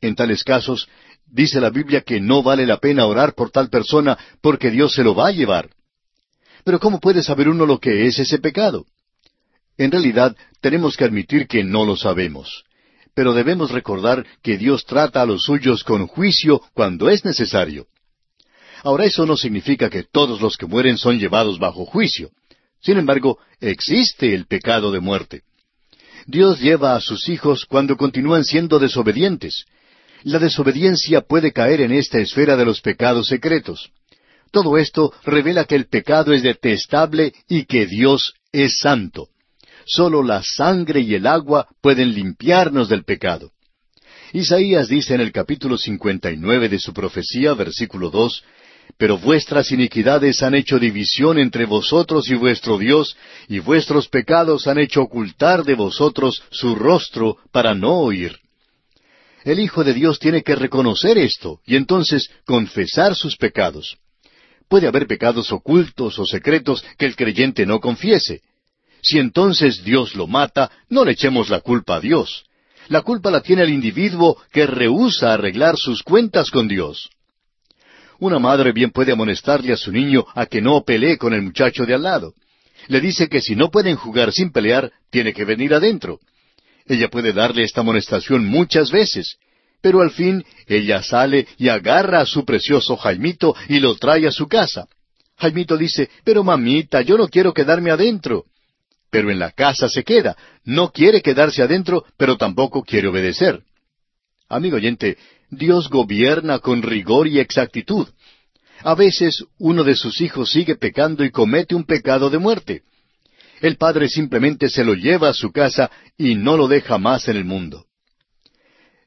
En tales casos, dice la Biblia que no vale la pena orar por tal persona porque Dios se lo va a llevar. Pero ¿cómo puede saber uno lo que es ese pecado? En realidad, tenemos que admitir que no lo sabemos. Pero debemos recordar que Dios trata a los suyos con juicio cuando es necesario. Ahora eso no significa que todos los que mueren son llevados bajo juicio. Sin embargo, existe el pecado de muerte. Dios lleva a sus hijos cuando continúan siendo desobedientes. La desobediencia puede caer en esta esfera de los pecados secretos. Todo esto revela que el pecado es detestable y que Dios es santo. Solo la sangre y el agua pueden limpiarnos del pecado. Isaías dice en el capítulo 59 de su profecía, versículo 2, Pero vuestras iniquidades han hecho división entre vosotros y vuestro Dios, y vuestros pecados han hecho ocultar de vosotros su rostro para no oír. El Hijo de Dios tiene que reconocer esto y entonces confesar sus pecados. Puede haber pecados ocultos o secretos que el creyente no confiese. Si entonces Dios lo mata, no le echemos la culpa a Dios. La culpa la tiene el individuo que rehúsa arreglar sus cuentas con Dios. Una madre bien puede amonestarle a su niño a que no pelee con el muchacho de al lado. Le dice que si no pueden jugar sin pelear, tiene que venir adentro. Ella puede darle esta amonestación muchas veces, pero al fin ella sale y agarra a su precioso Jaimito y lo trae a su casa. Jaimito dice, pero mamita, yo no quiero quedarme adentro pero en la casa se queda. No quiere quedarse adentro, pero tampoco quiere obedecer. Amigo oyente, Dios gobierna con rigor y exactitud. A veces uno de sus hijos sigue pecando y comete un pecado de muerte. El padre simplemente se lo lleva a su casa y no lo deja más en el mundo.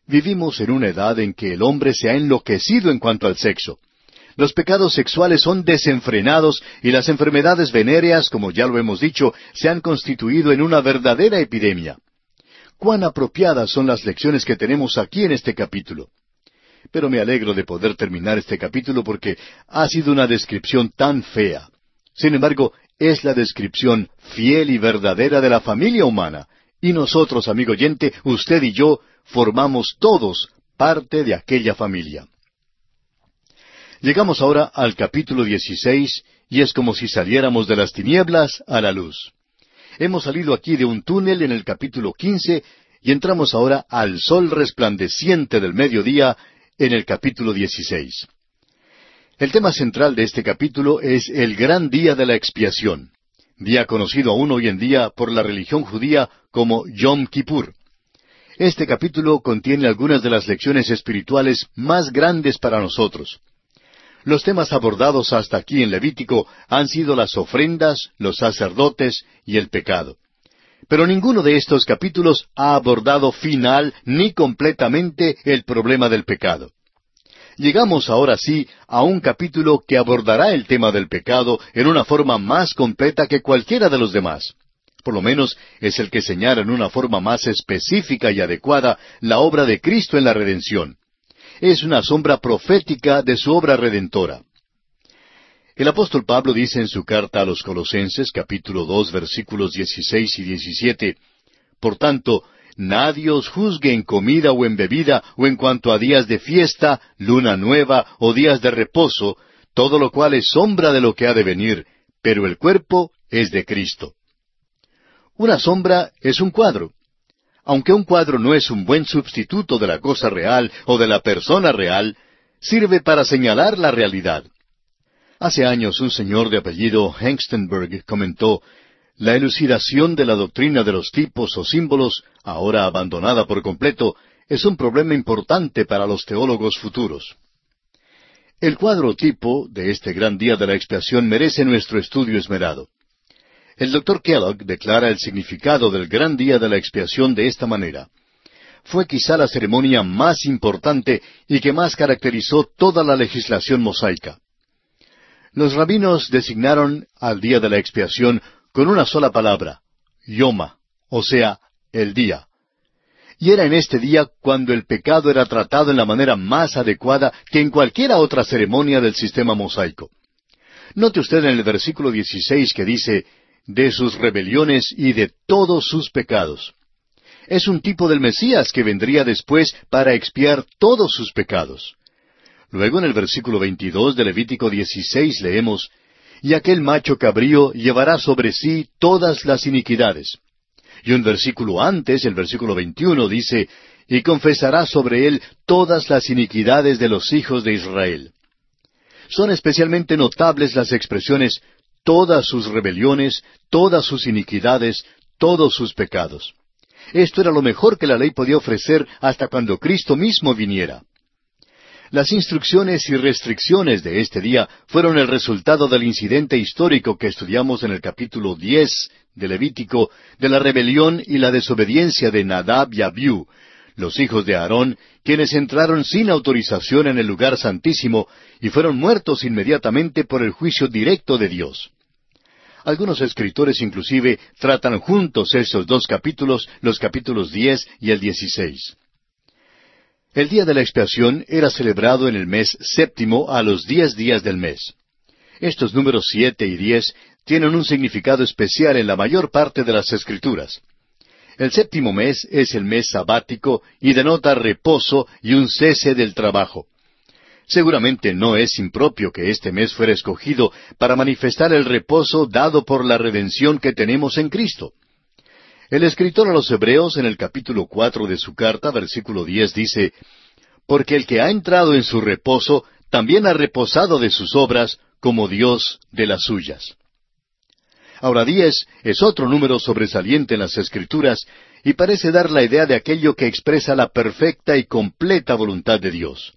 Vivimos en una edad en que el hombre se ha enloquecido en cuanto al sexo. Los pecados sexuales son desenfrenados y las enfermedades venéreas, como ya lo hemos dicho, se han constituido en una verdadera epidemia. cuán apropiadas son las lecciones que tenemos aquí en este capítulo. Pero me alegro de poder terminar este capítulo porque ha sido una descripción tan fea. Sin embargo, es la descripción fiel y verdadera de la familia humana. Y nosotros, amigo oyente, usted y yo, formamos todos parte de aquella familia. Llegamos ahora al capítulo 16 y es como si saliéramos de las tinieblas a la luz. Hemos salido aquí de un túnel en el capítulo 15 y entramos ahora al sol resplandeciente del mediodía en el capítulo 16. El tema central de este capítulo es el gran día de la expiación, día conocido aún hoy en día por la religión judía como Yom Kippur. Este capítulo contiene algunas de las lecciones espirituales más grandes para nosotros. Los temas abordados hasta aquí en Levítico han sido las ofrendas, los sacerdotes y el pecado. Pero ninguno de estos capítulos ha abordado final ni completamente el problema del pecado. Llegamos ahora sí a un capítulo que abordará el tema del pecado en una forma más completa que cualquiera de los demás. Por lo menos es el que señala en una forma más específica y adecuada la obra de Cristo en la redención es una sombra profética de su obra redentora. El apóstol Pablo dice en su carta a los Colosenses capítulo dos versículos dieciséis y diecisiete Por tanto, nadie os juzgue en comida o en bebida o en cuanto a días de fiesta, luna nueva o días de reposo, todo lo cual es sombra de lo que ha de venir, pero el cuerpo es de Cristo. Una sombra es un cuadro. Aunque un cuadro no es un buen sustituto de la cosa real o de la persona real, sirve para señalar la realidad. Hace años un señor de apellido Hengstenberg comentó, la elucidación de la doctrina de los tipos o símbolos, ahora abandonada por completo, es un problema importante para los teólogos futuros. El cuadro tipo de este gran día de la expiación merece nuestro estudio esmerado. El doctor Kellogg declara el significado del gran día de la expiación de esta manera. Fue quizá la ceremonia más importante y que más caracterizó toda la legislación mosaica. Los rabinos designaron al día de la expiación con una sola palabra, yoma, o sea, el día. Y era en este día cuando el pecado era tratado en la manera más adecuada que en cualquiera otra ceremonia del sistema mosaico. Note usted en el versículo 16 que dice, de sus rebeliones y de todos sus pecados. Es un tipo del Mesías que vendría después para expiar todos sus pecados. Luego en el versículo 22 de Levítico 16 leemos, Y aquel macho cabrío llevará sobre sí todas las iniquidades. Y un versículo antes, el versículo 21, dice, Y confesará sobre él todas las iniquidades de los hijos de Israel. Son especialmente notables las expresiones todas sus rebeliones, todas sus iniquidades, todos sus pecados. Esto era lo mejor que la ley podía ofrecer hasta cuando Cristo mismo viniera. Las instrucciones y restricciones de este día fueron el resultado del incidente histórico que estudiamos en el capítulo diez de Levítico de la rebelión y la desobediencia de Nadab y Abiú, los hijos de Aarón, quienes entraron sin autorización en el lugar santísimo y fueron muertos inmediatamente por el juicio directo de Dios. Algunos escritores inclusive tratan juntos esos dos capítulos, los capítulos diez y el dieciséis. El día de la expiación era celebrado en el mes séptimo a los diez días del mes. Estos números siete y diez tienen un significado especial en la mayor parte de las escrituras. El séptimo mes es el mes sabático y denota reposo y un cese del trabajo. Seguramente no es impropio que este mes fuera escogido para manifestar el reposo dado por la redención que tenemos en Cristo. El escritor a los Hebreos en el capítulo cuatro de su carta, versículo diez, dice Porque el que ha entrado en su reposo también ha reposado de sus obras, como Dios de las suyas. Ahora diez es otro número sobresaliente en las Escrituras y parece dar la idea de aquello que expresa la perfecta y completa voluntad de Dios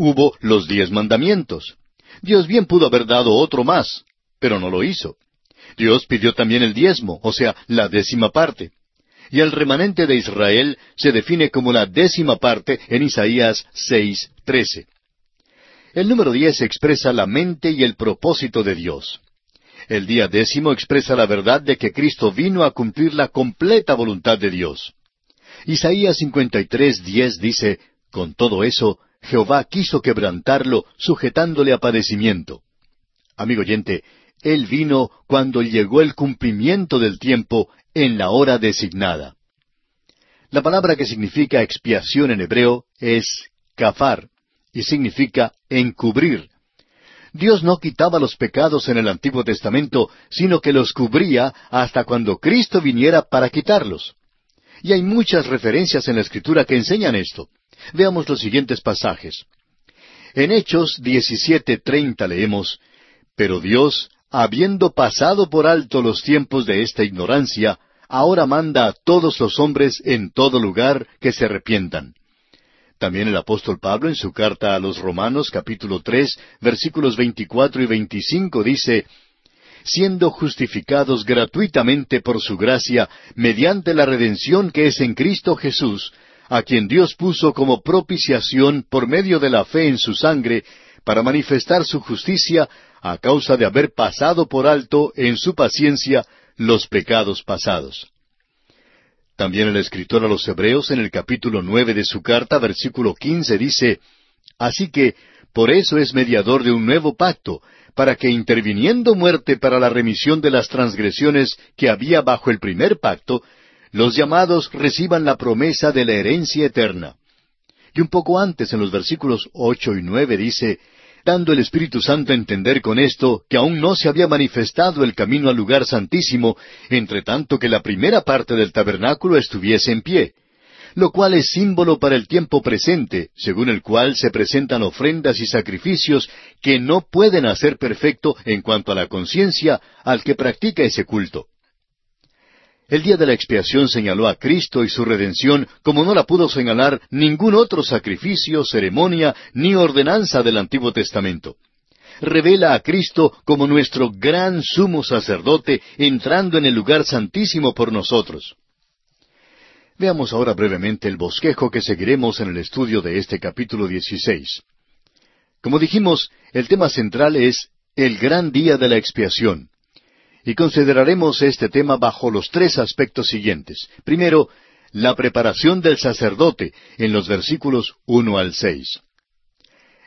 hubo los diez mandamientos. Dios bien pudo haber dado otro más, pero no lo hizo. Dios pidió también el diezmo, o sea, la décima parte. Y el remanente de Israel se define como la décima parte en Isaías 6, 13. El número diez expresa la mente y el propósito de Dios. El día décimo expresa la verdad de que Cristo vino a cumplir la completa voluntad de Dios. Isaías 53:10 dice, Con todo eso, Jehová quiso quebrantarlo, sujetándole a padecimiento. Amigo oyente, Él vino cuando llegó el cumplimiento del tiempo en la hora designada. La palabra que significa expiación en hebreo es kafar y significa encubrir. Dios no quitaba los pecados en el Antiguo Testamento, sino que los cubría hasta cuando Cristo viniera para quitarlos. Y hay muchas referencias en la Escritura que enseñan esto. Veamos los siguientes pasajes. En Hechos 17:30 leemos, Pero Dios, habiendo pasado por alto los tiempos de esta ignorancia, ahora manda a todos los hombres en todo lugar que se arrepientan. También el apóstol Pablo en su carta a los Romanos capítulo tres versículos veinticuatro y veinticinco dice, siendo justificados gratuitamente por su gracia mediante la redención que es en Cristo Jesús, a quien Dios puso como propiciación por medio de la fe en su sangre, para manifestar su justicia a causa de haber pasado por alto en su paciencia los pecados pasados. También el escritor a los Hebreos en el capítulo nueve de su carta, versículo quince, dice, Así que, por eso es mediador de un nuevo pacto, para que interviniendo muerte para la remisión de las transgresiones que había bajo el primer pacto, los llamados reciban la promesa de la herencia eterna. Y un poco antes, en los versículos ocho y nueve, dice, dando el Espíritu Santo a entender con esto que aún no se había manifestado el camino al lugar santísimo, entre tanto que la primera parte del tabernáculo estuviese en pie, lo cual es símbolo para el tiempo presente, según el cual se presentan ofrendas y sacrificios que no pueden hacer perfecto en cuanto a la conciencia al que practica ese culto. El día de la expiación señaló a Cristo y su redención como no la pudo señalar ningún otro sacrificio, ceremonia ni ordenanza del Antiguo Testamento. Revela a Cristo como nuestro gran sumo sacerdote entrando en el lugar santísimo por nosotros. Veamos ahora brevemente el bosquejo que seguiremos en el estudio de este capítulo 16. Como dijimos, el tema central es el gran día de la expiación y consideraremos este tema bajo los tres aspectos siguientes. Primero, la preparación del sacerdote en los versículos uno al seis.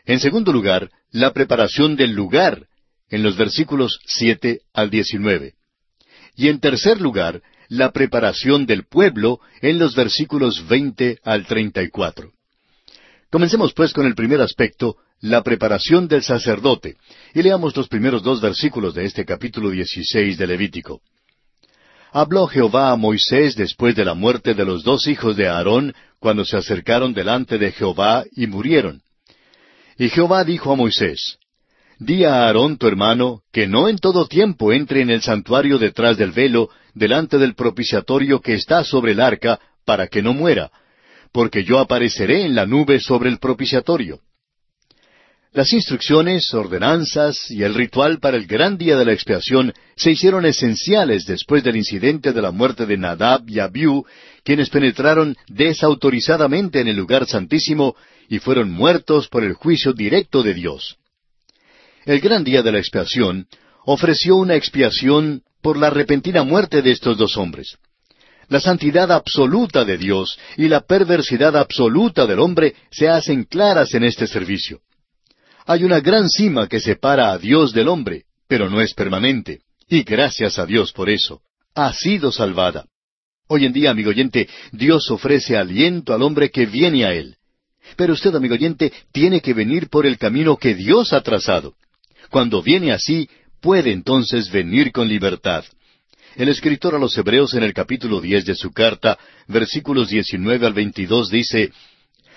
En segundo lugar, la preparación del lugar en los versículos siete al diecinueve. Y en tercer lugar, la preparación del pueblo en los versículos veinte al treinta y cuatro. Comencemos pues con el primer aspecto, la preparación del sacerdote. Y leamos los primeros dos versículos de este capítulo 16 de Levítico. Habló Jehová a Moisés después de la muerte de los dos hijos de Aarón, cuando se acercaron delante de Jehová y murieron. Y Jehová dijo a Moisés, Di a Aarón tu hermano, que no en todo tiempo entre en el santuario detrás del velo, delante del propiciatorio que está sobre el arca, para que no muera, porque yo apareceré en la nube sobre el propiciatorio. Las instrucciones, ordenanzas y el ritual para el gran día de la expiación se hicieron esenciales después del incidente de la muerte de Nadab y Abiú, quienes penetraron desautorizadamente en el lugar santísimo y fueron muertos por el juicio directo de Dios. El gran día de la expiación ofreció una expiación por la repentina muerte de estos dos hombres. La santidad absoluta de Dios y la perversidad absoluta del hombre se hacen claras en este servicio. Hay una gran cima que separa a Dios del hombre, pero no es permanente. Y gracias a Dios por eso. Ha sido salvada. Hoy en día, amigo oyente, Dios ofrece aliento al hombre que viene a Él. Pero usted, amigo oyente, tiene que venir por el camino que Dios ha trazado. Cuando viene así, puede entonces venir con libertad. El escritor a los Hebreos en el capítulo diez de su carta, versículos diecinueve al veintidós dice,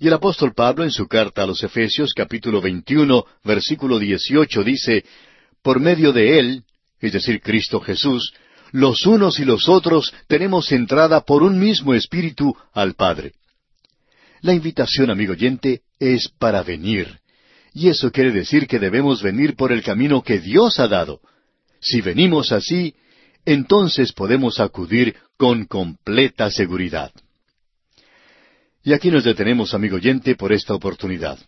Y el apóstol Pablo en su carta a los Efesios capítulo 21 versículo 18 dice, Por medio de Él, es decir, Cristo Jesús, los unos y los otros tenemos entrada por un mismo espíritu al Padre. La invitación, amigo oyente, es para venir. Y eso quiere decir que debemos venir por el camino que Dios ha dado. Si venimos así, entonces podemos acudir con completa seguridad. Y aquí nos detenemos, amigo oyente, por esta oportunidad.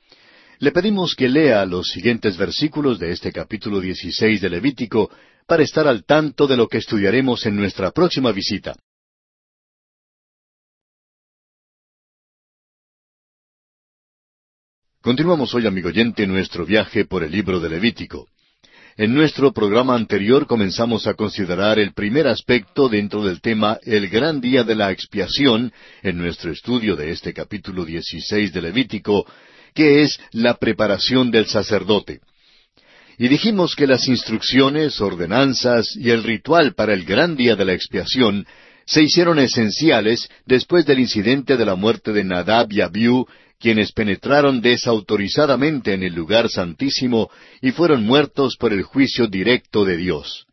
Le pedimos que lea los siguientes versículos de este capítulo 16 de Levítico para estar al tanto de lo que estudiaremos en nuestra próxima visita. Continuamos hoy, amigo oyente, nuestro viaje por el libro de Levítico. En nuestro programa anterior comenzamos a considerar el primer aspecto dentro del tema El gran día de la expiación en nuestro estudio de este capítulo 16 de Levítico, que es la preparación del sacerdote. Y dijimos que las instrucciones, ordenanzas y el ritual para el gran día de la expiación se hicieron esenciales después del incidente de la muerte de Nadab y Abiú quienes penetraron desautorizadamente en el lugar santísimo y fueron muertos por el juicio directo de Dios.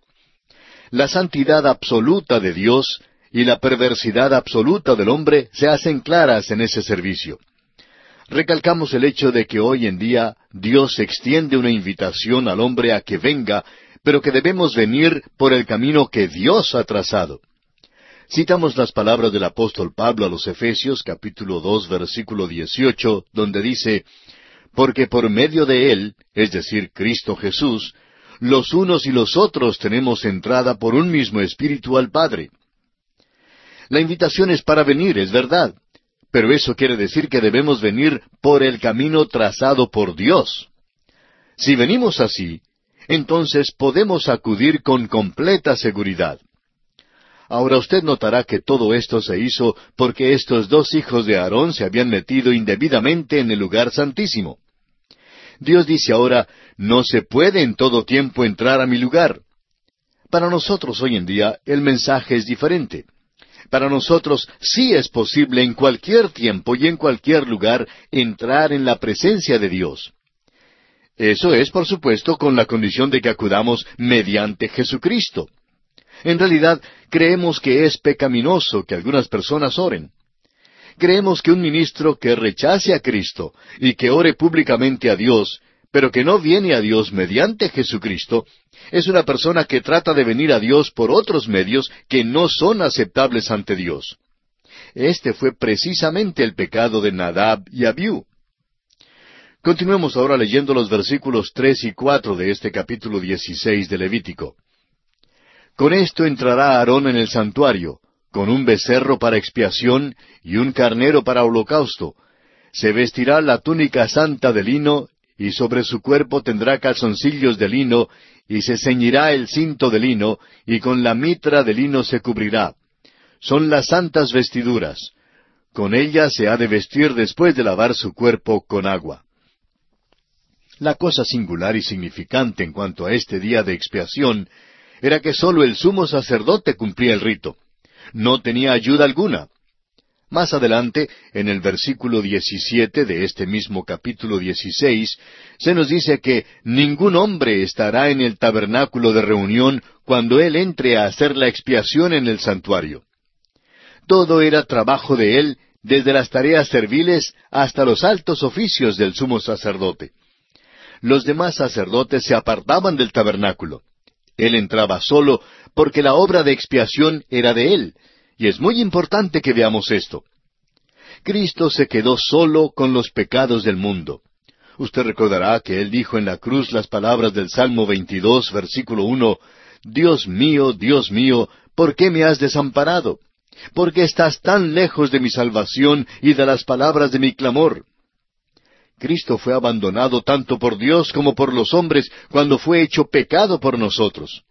La santidad absoluta de Dios y la perversidad absoluta del hombre se hacen claras en ese servicio. Recalcamos el hecho de que hoy en día Dios extiende una invitación al hombre a que venga, pero que debemos venir por el camino que Dios ha trazado. Citamos las palabras del apóstol Pablo a los Efesios capítulo dos versículo dieciocho, donde dice, Porque por medio de Él, es decir, Cristo Jesús, los unos y los otros tenemos entrada por un mismo Espíritu al Padre. La invitación es para venir, es verdad, pero eso quiere decir que debemos venir por el camino trazado por Dios. Si venimos así, entonces podemos acudir con completa seguridad. Ahora usted notará que todo esto se hizo porque estos dos hijos de Aarón se habían metido indebidamente en el lugar santísimo. Dios dice ahora, no se puede en todo tiempo entrar a mi lugar. Para nosotros hoy en día el mensaje es diferente. Para nosotros sí es posible en cualquier tiempo y en cualquier lugar entrar en la presencia de Dios. Eso es, por supuesto, con la condición de que acudamos mediante Jesucristo. En realidad, creemos que es pecaminoso que algunas personas oren. Creemos que un ministro que rechace a Cristo y que ore públicamente a Dios, pero que no viene a Dios mediante Jesucristo, es una persona que trata de venir a Dios por otros medios que no son aceptables ante Dios. Este fue precisamente el pecado de Nadab y Abiú. Continuemos ahora leyendo los versículos tres y cuatro de este capítulo dieciséis de Levítico. Con esto entrará Aarón en el santuario, con un becerro para expiación y un carnero para holocausto. Se vestirá la túnica santa de lino, y sobre su cuerpo tendrá calzoncillos de lino, y se ceñirá el cinto de lino, y con la mitra de lino se cubrirá. Son las santas vestiduras. Con ellas se ha de vestir después de lavar su cuerpo con agua. La cosa singular y significante en cuanto a este día de expiación era que sólo el sumo sacerdote cumplía el rito. No tenía ayuda alguna. Más adelante, en el versículo 17 de este mismo capítulo 16, se nos dice que ningún hombre estará en el tabernáculo de reunión cuando él entre a hacer la expiación en el santuario. Todo era trabajo de él, desde las tareas serviles hasta los altos oficios del sumo sacerdote. Los demás sacerdotes se apartaban del tabernáculo. Él entraba solo porque la obra de expiación era de Él, y es muy importante que veamos esto. Cristo se quedó solo con los pecados del mundo. Usted recordará que Él dijo en la cruz las palabras del Salmo 22, versículo 1, Dios mío, Dios mío, ¿por qué me has desamparado? ¿Por qué estás tan lejos de mi salvación y de las palabras de mi clamor? Cristo fue abandonado tanto por Dios como por los hombres cuando fue hecho pecado por nosotros.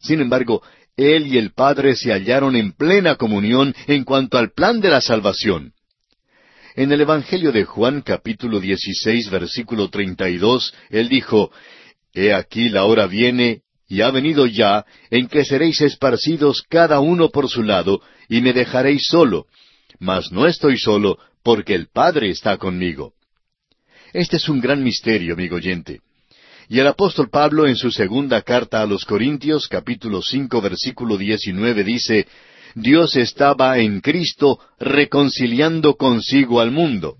Sin embargo, Él y el Padre se hallaron en plena comunión en cuanto al plan de la salvación. En el Evangelio de Juan capítulo 16 versículo 32, Él dijo, He aquí la hora viene, y ha venido ya, en que seréis esparcidos cada uno por su lado, y me dejaréis solo. Mas no estoy solo, porque el Padre está conmigo. Este es un gran misterio, amigo oyente. Y el apóstol Pablo en su segunda carta a los Corintios, capítulo cinco, versículo diecinueve, dice, Dios estaba en Cristo reconciliando consigo al mundo.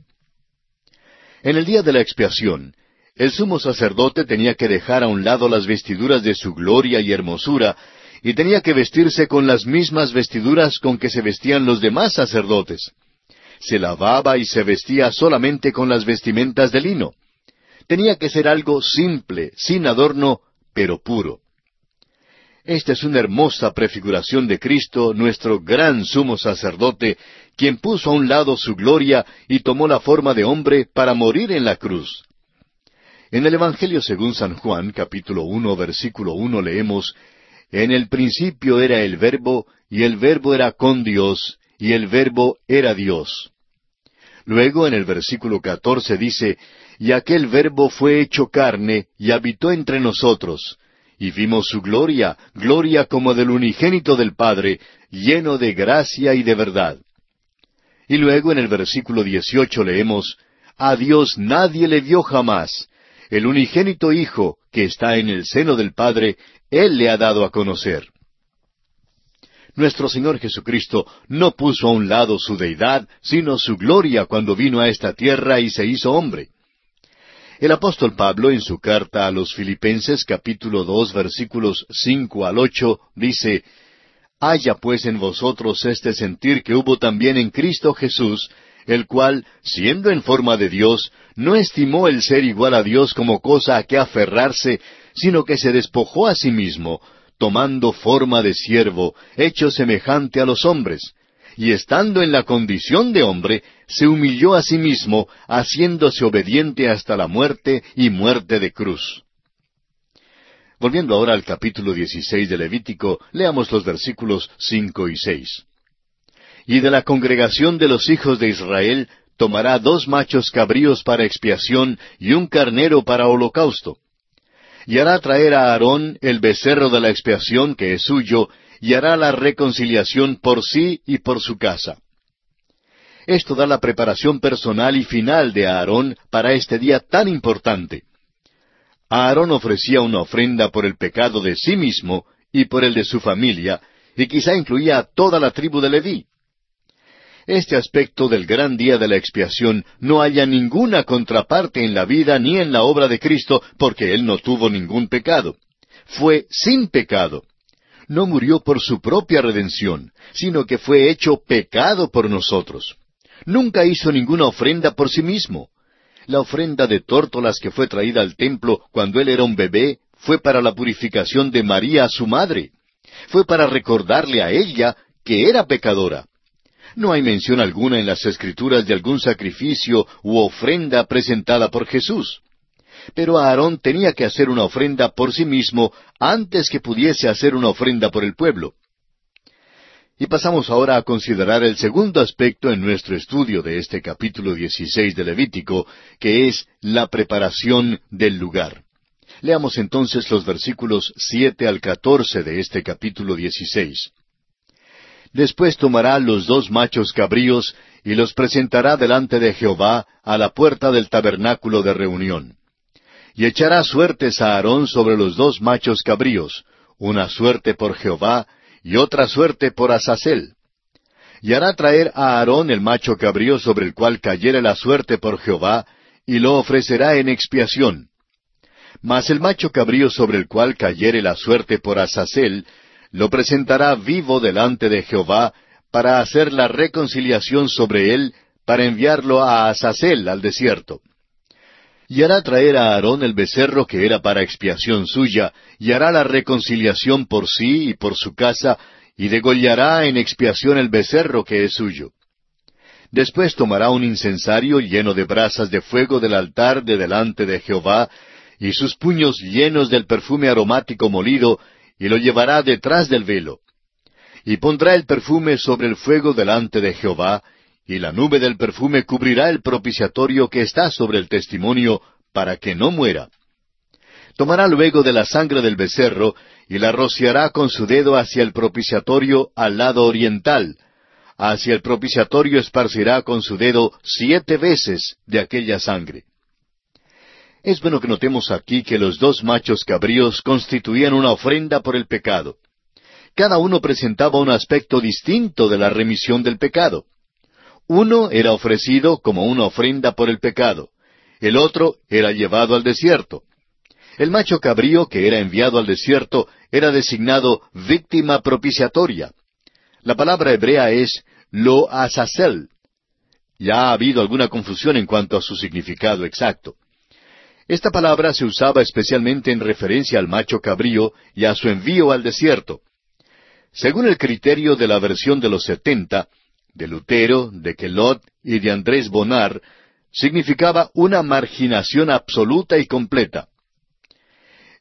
En el día de la expiación, el sumo sacerdote tenía que dejar a un lado las vestiduras de su gloria y hermosura, y tenía que vestirse con las mismas vestiduras con que se vestían los demás sacerdotes. Se lavaba y se vestía solamente con las vestimentas de lino. Tenía que ser algo simple, sin adorno, pero puro. Esta es una hermosa prefiguración de Cristo, nuestro gran sumo sacerdote, quien puso a un lado su gloria y tomó la forma de hombre para morir en la cruz. En el Evangelio según San Juan, capítulo uno, versículo uno, leemos En el principio era el Verbo, y el Verbo era con Dios, y el Verbo era Dios. Luego en el versículo catorce dice Y aquel Verbo fue hecho carne, y habitó entre nosotros, y vimos su gloria, gloria como del unigénito del Padre, lleno de gracia y de verdad. Y luego en el versículo dieciocho leemos, A Dios nadie le vio jamás. El unigénito Hijo, que está en el seno del Padre, Él le ha dado a conocer. Nuestro Señor Jesucristo no puso a un lado su deidad, sino su gloria cuando vino a esta tierra y se hizo hombre. El apóstol Pablo en su carta a los Filipenses capítulo dos versículos cinco al ocho dice Haya pues en vosotros este sentir que hubo también en Cristo Jesús, el cual, siendo en forma de Dios, no estimó el ser igual a Dios como cosa a que aferrarse, sino que se despojó a sí mismo, tomando forma de siervo, hecho semejante a los hombres, y estando en la condición de hombre, se humilló a sí mismo, haciéndose obediente hasta la muerte y muerte de cruz. Volviendo ahora al capítulo 16 de Levítico, leamos los versículos cinco y seis. Y de la congregación de los hijos de Israel tomará dos machos cabríos para expiación y un carnero para holocausto. Y hará traer a Aarón el becerro de la expiación que es suyo, y hará la reconciliación por sí y por su casa. Esto da la preparación personal y final de Aarón para este día tan importante. Aarón ofrecía una ofrenda por el pecado de sí mismo y por el de su familia, y quizá incluía a toda la tribu de Leví. Este aspecto del gran día de la expiación no haya ninguna contraparte en la vida ni en la obra de Cristo, porque Él no tuvo ningún pecado. Fue sin pecado no murió por su propia redención, sino que fue hecho pecado por nosotros. Nunca hizo ninguna ofrenda por sí mismo. La ofrenda de tórtolas que fue traída al templo cuando él era un bebé fue para la purificación de María, su madre. Fue para recordarle a ella que era pecadora. No hay mención alguna en las escrituras de algún sacrificio u ofrenda presentada por Jesús. Pero Aarón tenía que hacer una ofrenda por sí mismo antes que pudiese hacer una ofrenda por el pueblo. Y pasamos ahora a considerar el segundo aspecto en nuestro estudio de este capítulo 16 de Levítico, que es la preparación del lugar. Leamos entonces los versículos siete al catorce de este capítulo 16. Después tomará los dos machos cabríos y los presentará delante de Jehová a la puerta del tabernáculo de reunión. Y echará suertes a Aarón sobre los dos machos cabríos, una suerte por Jehová y otra suerte por Azazel. Y hará traer a Aarón el macho cabrío sobre el cual cayere la suerte por Jehová, y lo ofrecerá en expiación. Mas el macho cabrío sobre el cual cayere la suerte por Azazel, lo presentará vivo delante de Jehová, para hacer la reconciliación sobre él, para enviarlo a Azazel al desierto y hará traer a Aarón el becerro que era para expiación suya, y hará la reconciliación por sí y por su casa, y degollará en expiación el becerro que es suyo. Después tomará un incensario lleno de brasas de fuego del altar de delante de Jehová, y sus puños llenos del perfume aromático molido, y lo llevará detrás del velo. Y pondrá el perfume sobre el fuego delante de Jehová, y la nube del perfume cubrirá el propiciatorio que está sobre el testimonio, para que no muera. Tomará luego de la sangre del becerro, y la rociará con su dedo hacia el propiciatorio al lado oriental. Hacia el propiciatorio esparcirá con su dedo siete veces de aquella sangre. Es bueno que notemos aquí que los dos machos cabríos constituían una ofrenda por el pecado. cada uno presentaba un aspecto distinto de la remisión del pecado. Uno era ofrecido como una ofrenda por el pecado, el otro era llevado al desierto. El macho cabrío que era enviado al desierto era designado víctima propiciatoria. La palabra hebrea es lo azazel. Ya ha habido alguna confusión en cuanto a su significado exacto. Esta palabra se usaba especialmente en referencia al macho cabrío y a su envío al desierto. Según el criterio de la versión de los setenta, de Lutero, de Quelot y de Andrés Bonar, significaba una marginación absoluta y completa.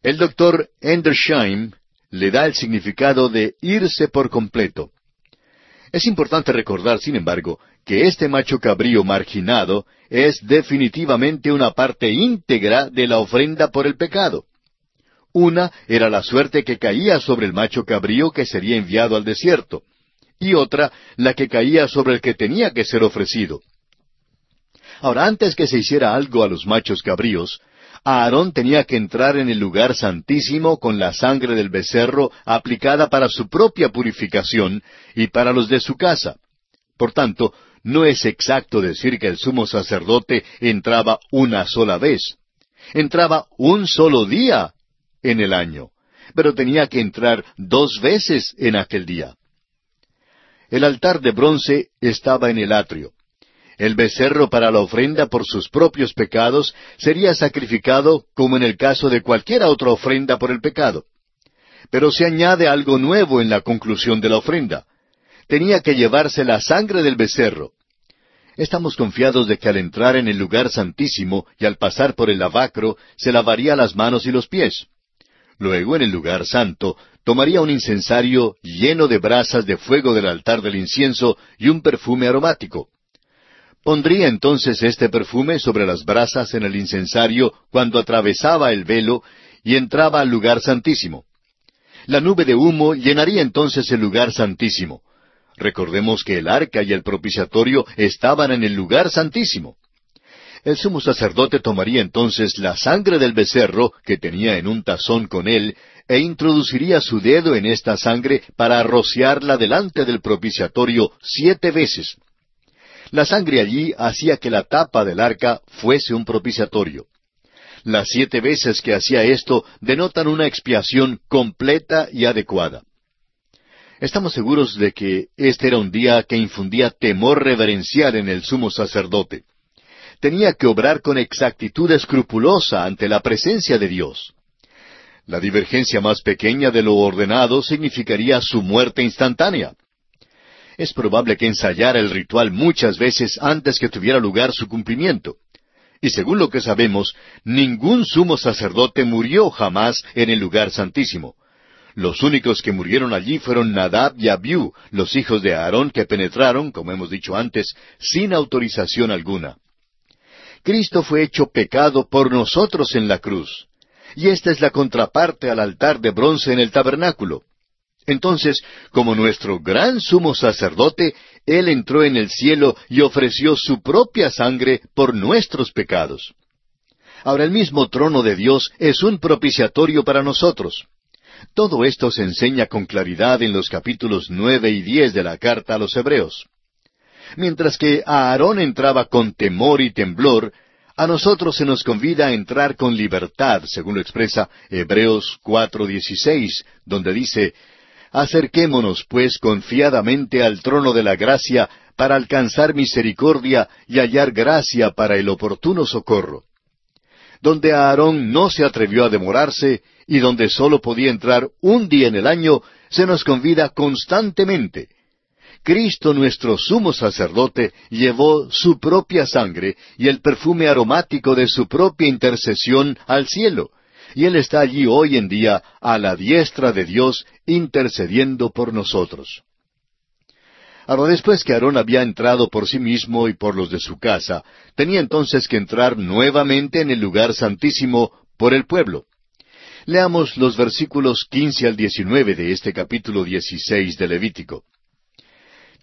El doctor Endersheim le da el significado de irse por completo. Es importante recordar, sin embargo, que este macho cabrío marginado es definitivamente una parte íntegra de la ofrenda por el pecado. Una era la suerte que caía sobre el macho cabrío que sería enviado al desierto, y otra la que caía sobre el que tenía que ser ofrecido. Ahora, antes que se hiciera algo a los machos cabríos, Aarón tenía que entrar en el lugar santísimo con la sangre del becerro aplicada para su propia purificación y para los de su casa. Por tanto, no es exacto decir que el sumo sacerdote entraba una sola vez. Entraba un solo día en el año, pero tenía que entrar dos veces en aquel día. El altar de bronce estaba en el atrio. El becerro para la ofrenda por sus propios pecados sería sacrificado como en el caso de cualquier otra ofrenda por el pecado. Pero se añade algo nuevo en la conclusión de la ofrenda. Tenía que llevarse la sangre del becerro. Estamos confiados de que al entrar en el lugar santísimo y al pasar por el lavacro se lavaría las manos y los pies. Luego, en el lugar santo, tomaría un incensario lleno de brasas de fuego del altar del incienso y un perfume aromático. Pondría entonces este perfume sobre las brasas en el incensario cuando atravesaba el velo y entraba al lugar santísimo. La nube de humo llenaría entonces el lugar santísimo. Recordemos que el arca y el propiciatorio estaban en el lugar santísimo. El sumo sacerdote tomaría entonces la sangre del becerro que tenía en un tazón con él e introduciría su dedo en esta sangre para rociarla delante del propiciatorio siete veces. La sangre allí hacía que la tapa del arca fuese un propiciatorio. Las siete veces que hacía esto denotan una expiación completa y adecuada. Estamos seguros de que este era un día que infundía temor reverencial en el sumo sacerdote. Tenía que obrar con exactitud escrupulosa ante la presencia de Dios. La divergencia más pequeña de lo ordenado significaría su muerte instantánea es probable que ensayara el ritual muchas veces antes que tuviera lugar su cumplimiento. Y según lo que sabemos, ningún sumo sacerdote murió jamás en el lugar santísimo. Los únicos que murieron allí fueron Nadab y Abiú, los hijos de Aarón que penetraron, como hemos dicho antes, sin autorización alguna. Cristo fue hecho pecado por nosotros en la cruz. Y esta es la contraparte al altar de bronce en el tabernáculo. Entonces, como nuestro gran sumo sacerdote, Él entró en el cielo y ofreció su propia sangre por nuestros pecados. Ahora el mismo trono de Dios es un propiciatorio para nosotros. Todo esto se enseña con claridad en los capítulos nueve y diez de la carta a los Hebreos. Mientras que a Aarón entraba con temor y temblor, a nosotros se nos convida a entrar con libertad, según lo expresa Hebreos 4:16, donde dice, Acerquémonos, pues, confiadamente al trono de la gracia para alcanzar misericordia y hallar gracia para el oportuno socorro. Donde Aarón no se atrevió a demorarse y donde sólo podía entrar un día en el año, se nos convida constantemente. Cristo nuestro sumo sacerdote llevó su propia sangre y el perfume aromático de su propia intercesión al cielo, y Él está allí hoy en día a la diestra de Dios intercediendo por nosotros. Ahora, después que Aarón había entrado por sí mismo y por los de su casa, tenía entonces que entrar nuevamente en el lugar santísimo por el pueblo. Leamos los versículos quince al diecinueve de este capítulo dieciséis de Levítico.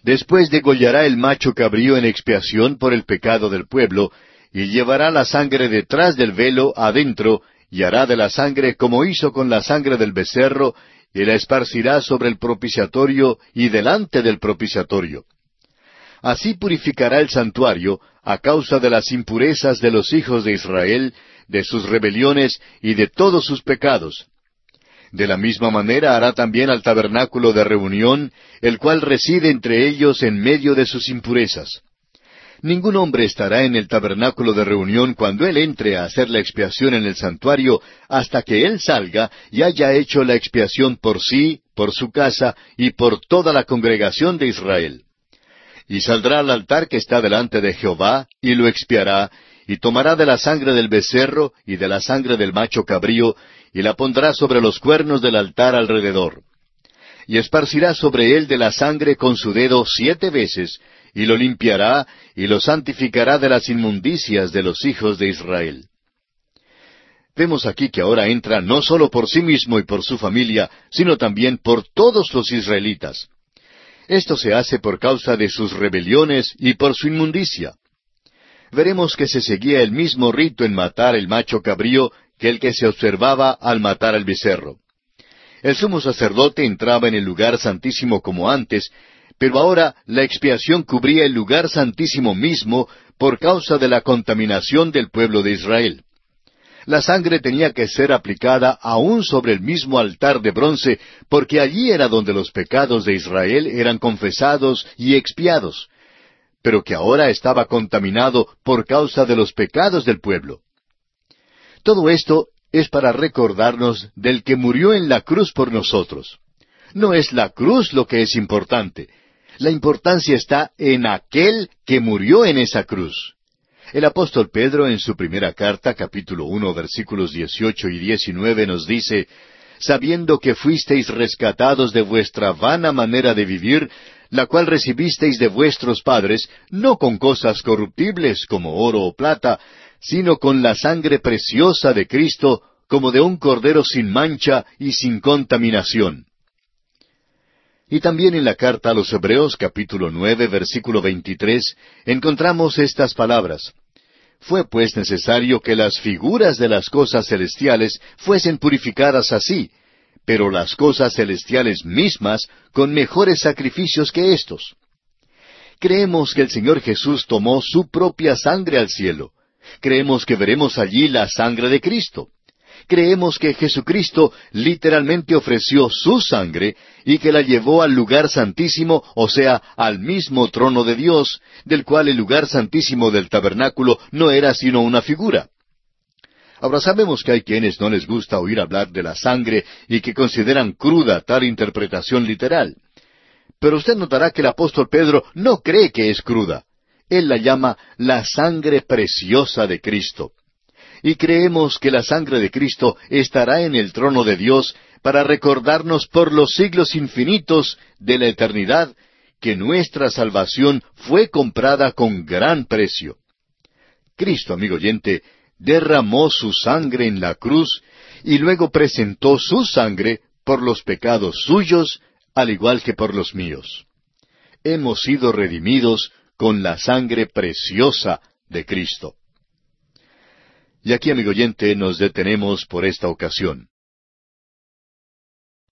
Después degollará el macho cabrío en expiación por el pecado del pueblo, y llevará la sangre detrás del velo adentro, y hará de la sangre como hizo con la sangre del becerro, y la esparcirá sobre el propiciatorio y delante del propiciatorio. Así purificará el santuario a causa de las impurezas de los hijos de Israel, de sus rebeliones y de todos sus pecados. De la misma manera hará también al tabernáculo de reunión, el cual reside entre ellos en medio de sus impurezas. Ningún hombre estará en el tabernáculo de reunión cuando él entre a hacer la expiación en el santuario hasta que él salga y haya hecho la expiación por sí, por su casa y por toda la congregación de Israel. Y saldrá al altar que está delante de Jehová y lo expiará, y tomará de la sangre del becerro y de la sangre del macho cabrío, y la pondrá sobre los cuernos del altar alrededor. Y esparcirá sobre él de la sangre con su dedo siete veces, y lo limpiará y lo santificará de las inmundicias de los hijos de Israel. Vemos aquí que ahora entra no solo por sí mismo y por su familia, sino también por todos los israelitas. Esto se hace por causa de sus rebeliones y por su inmundicia. Veremos que se seguía el mismo rito en matar el macho cabrío que el que se observaba al matar al becerro. El sumo sacerdote entraba en el lugar santísimo como antes, pero ahora la expiación cubría el lugar santísimo mismo por causa de la contaminación del pueblo de Israel. La sangre tenía que ser aplicada aún sobre el mismo altar de bronce, porque allí era donde los pecados de Israel eran confesados y expiados, pero que ahora estaba contaminado por causa de los pecados del pueblo. Todo esto es para recordarnos del que murió en la cruz por nosotros. No es la cruz lo que es importante, la importancia está en aquel que murió en esa cruz. El apóstol Pedro en su primera carta, capítulo uno, versículos dieciocho y diecinueve, nos dice, sabiendo que fuisteis rescatados de vuestra vana manera de vivir, la cual recibisteis de vuestros padres, no con cosas corruptibles como oro o plata, sino con la sangre preciosa de Cristo, como de un cordero sin mancha y sin contaminación. Y también en la carta a los Hebreos capítulo nueve versículo veintitrés encontramos estas palabras. Fue pues necesario que las figuras de las cosas celestiales fuesen purificadas así, pero las cosas celestiales mismas con mejores sacrificios que éstos. Creemos que el Señor Jesús tomó su propia sangre al cielo. Creemos que veremos allí la sangre de Cristo creemos que Jesucristo literalmente ofreció su sangre y que la llevó al lugar santísimo, o sea, al mismo trono de Dios, del cual el lugar santísimo del tabernáculo no era sino una figura. Ahora sabemos que hay quienes no les gusta oír hablar de la sangre y que consideran cruda tal interpretación literal. Pero usted notará que el apóstol Pedro no cree que es cruda. Él la llama la sangre preciosa de Cristo y creemos que la sangre de Cristo estará en el trono de Dios para recordarnos por los siglos infinitos de la eternidad que nuestra salvación fue comprada con gran precio. Cristo, amigo oyente, derramó su sangre en la cruz y luego presentó su sangre por los pecados suyos, al igual que por los míos. Hemos sido redimidos con la sangre preciosa de Cristo. Y aquí, amigo oyente, nos detenemos por esta ocasión.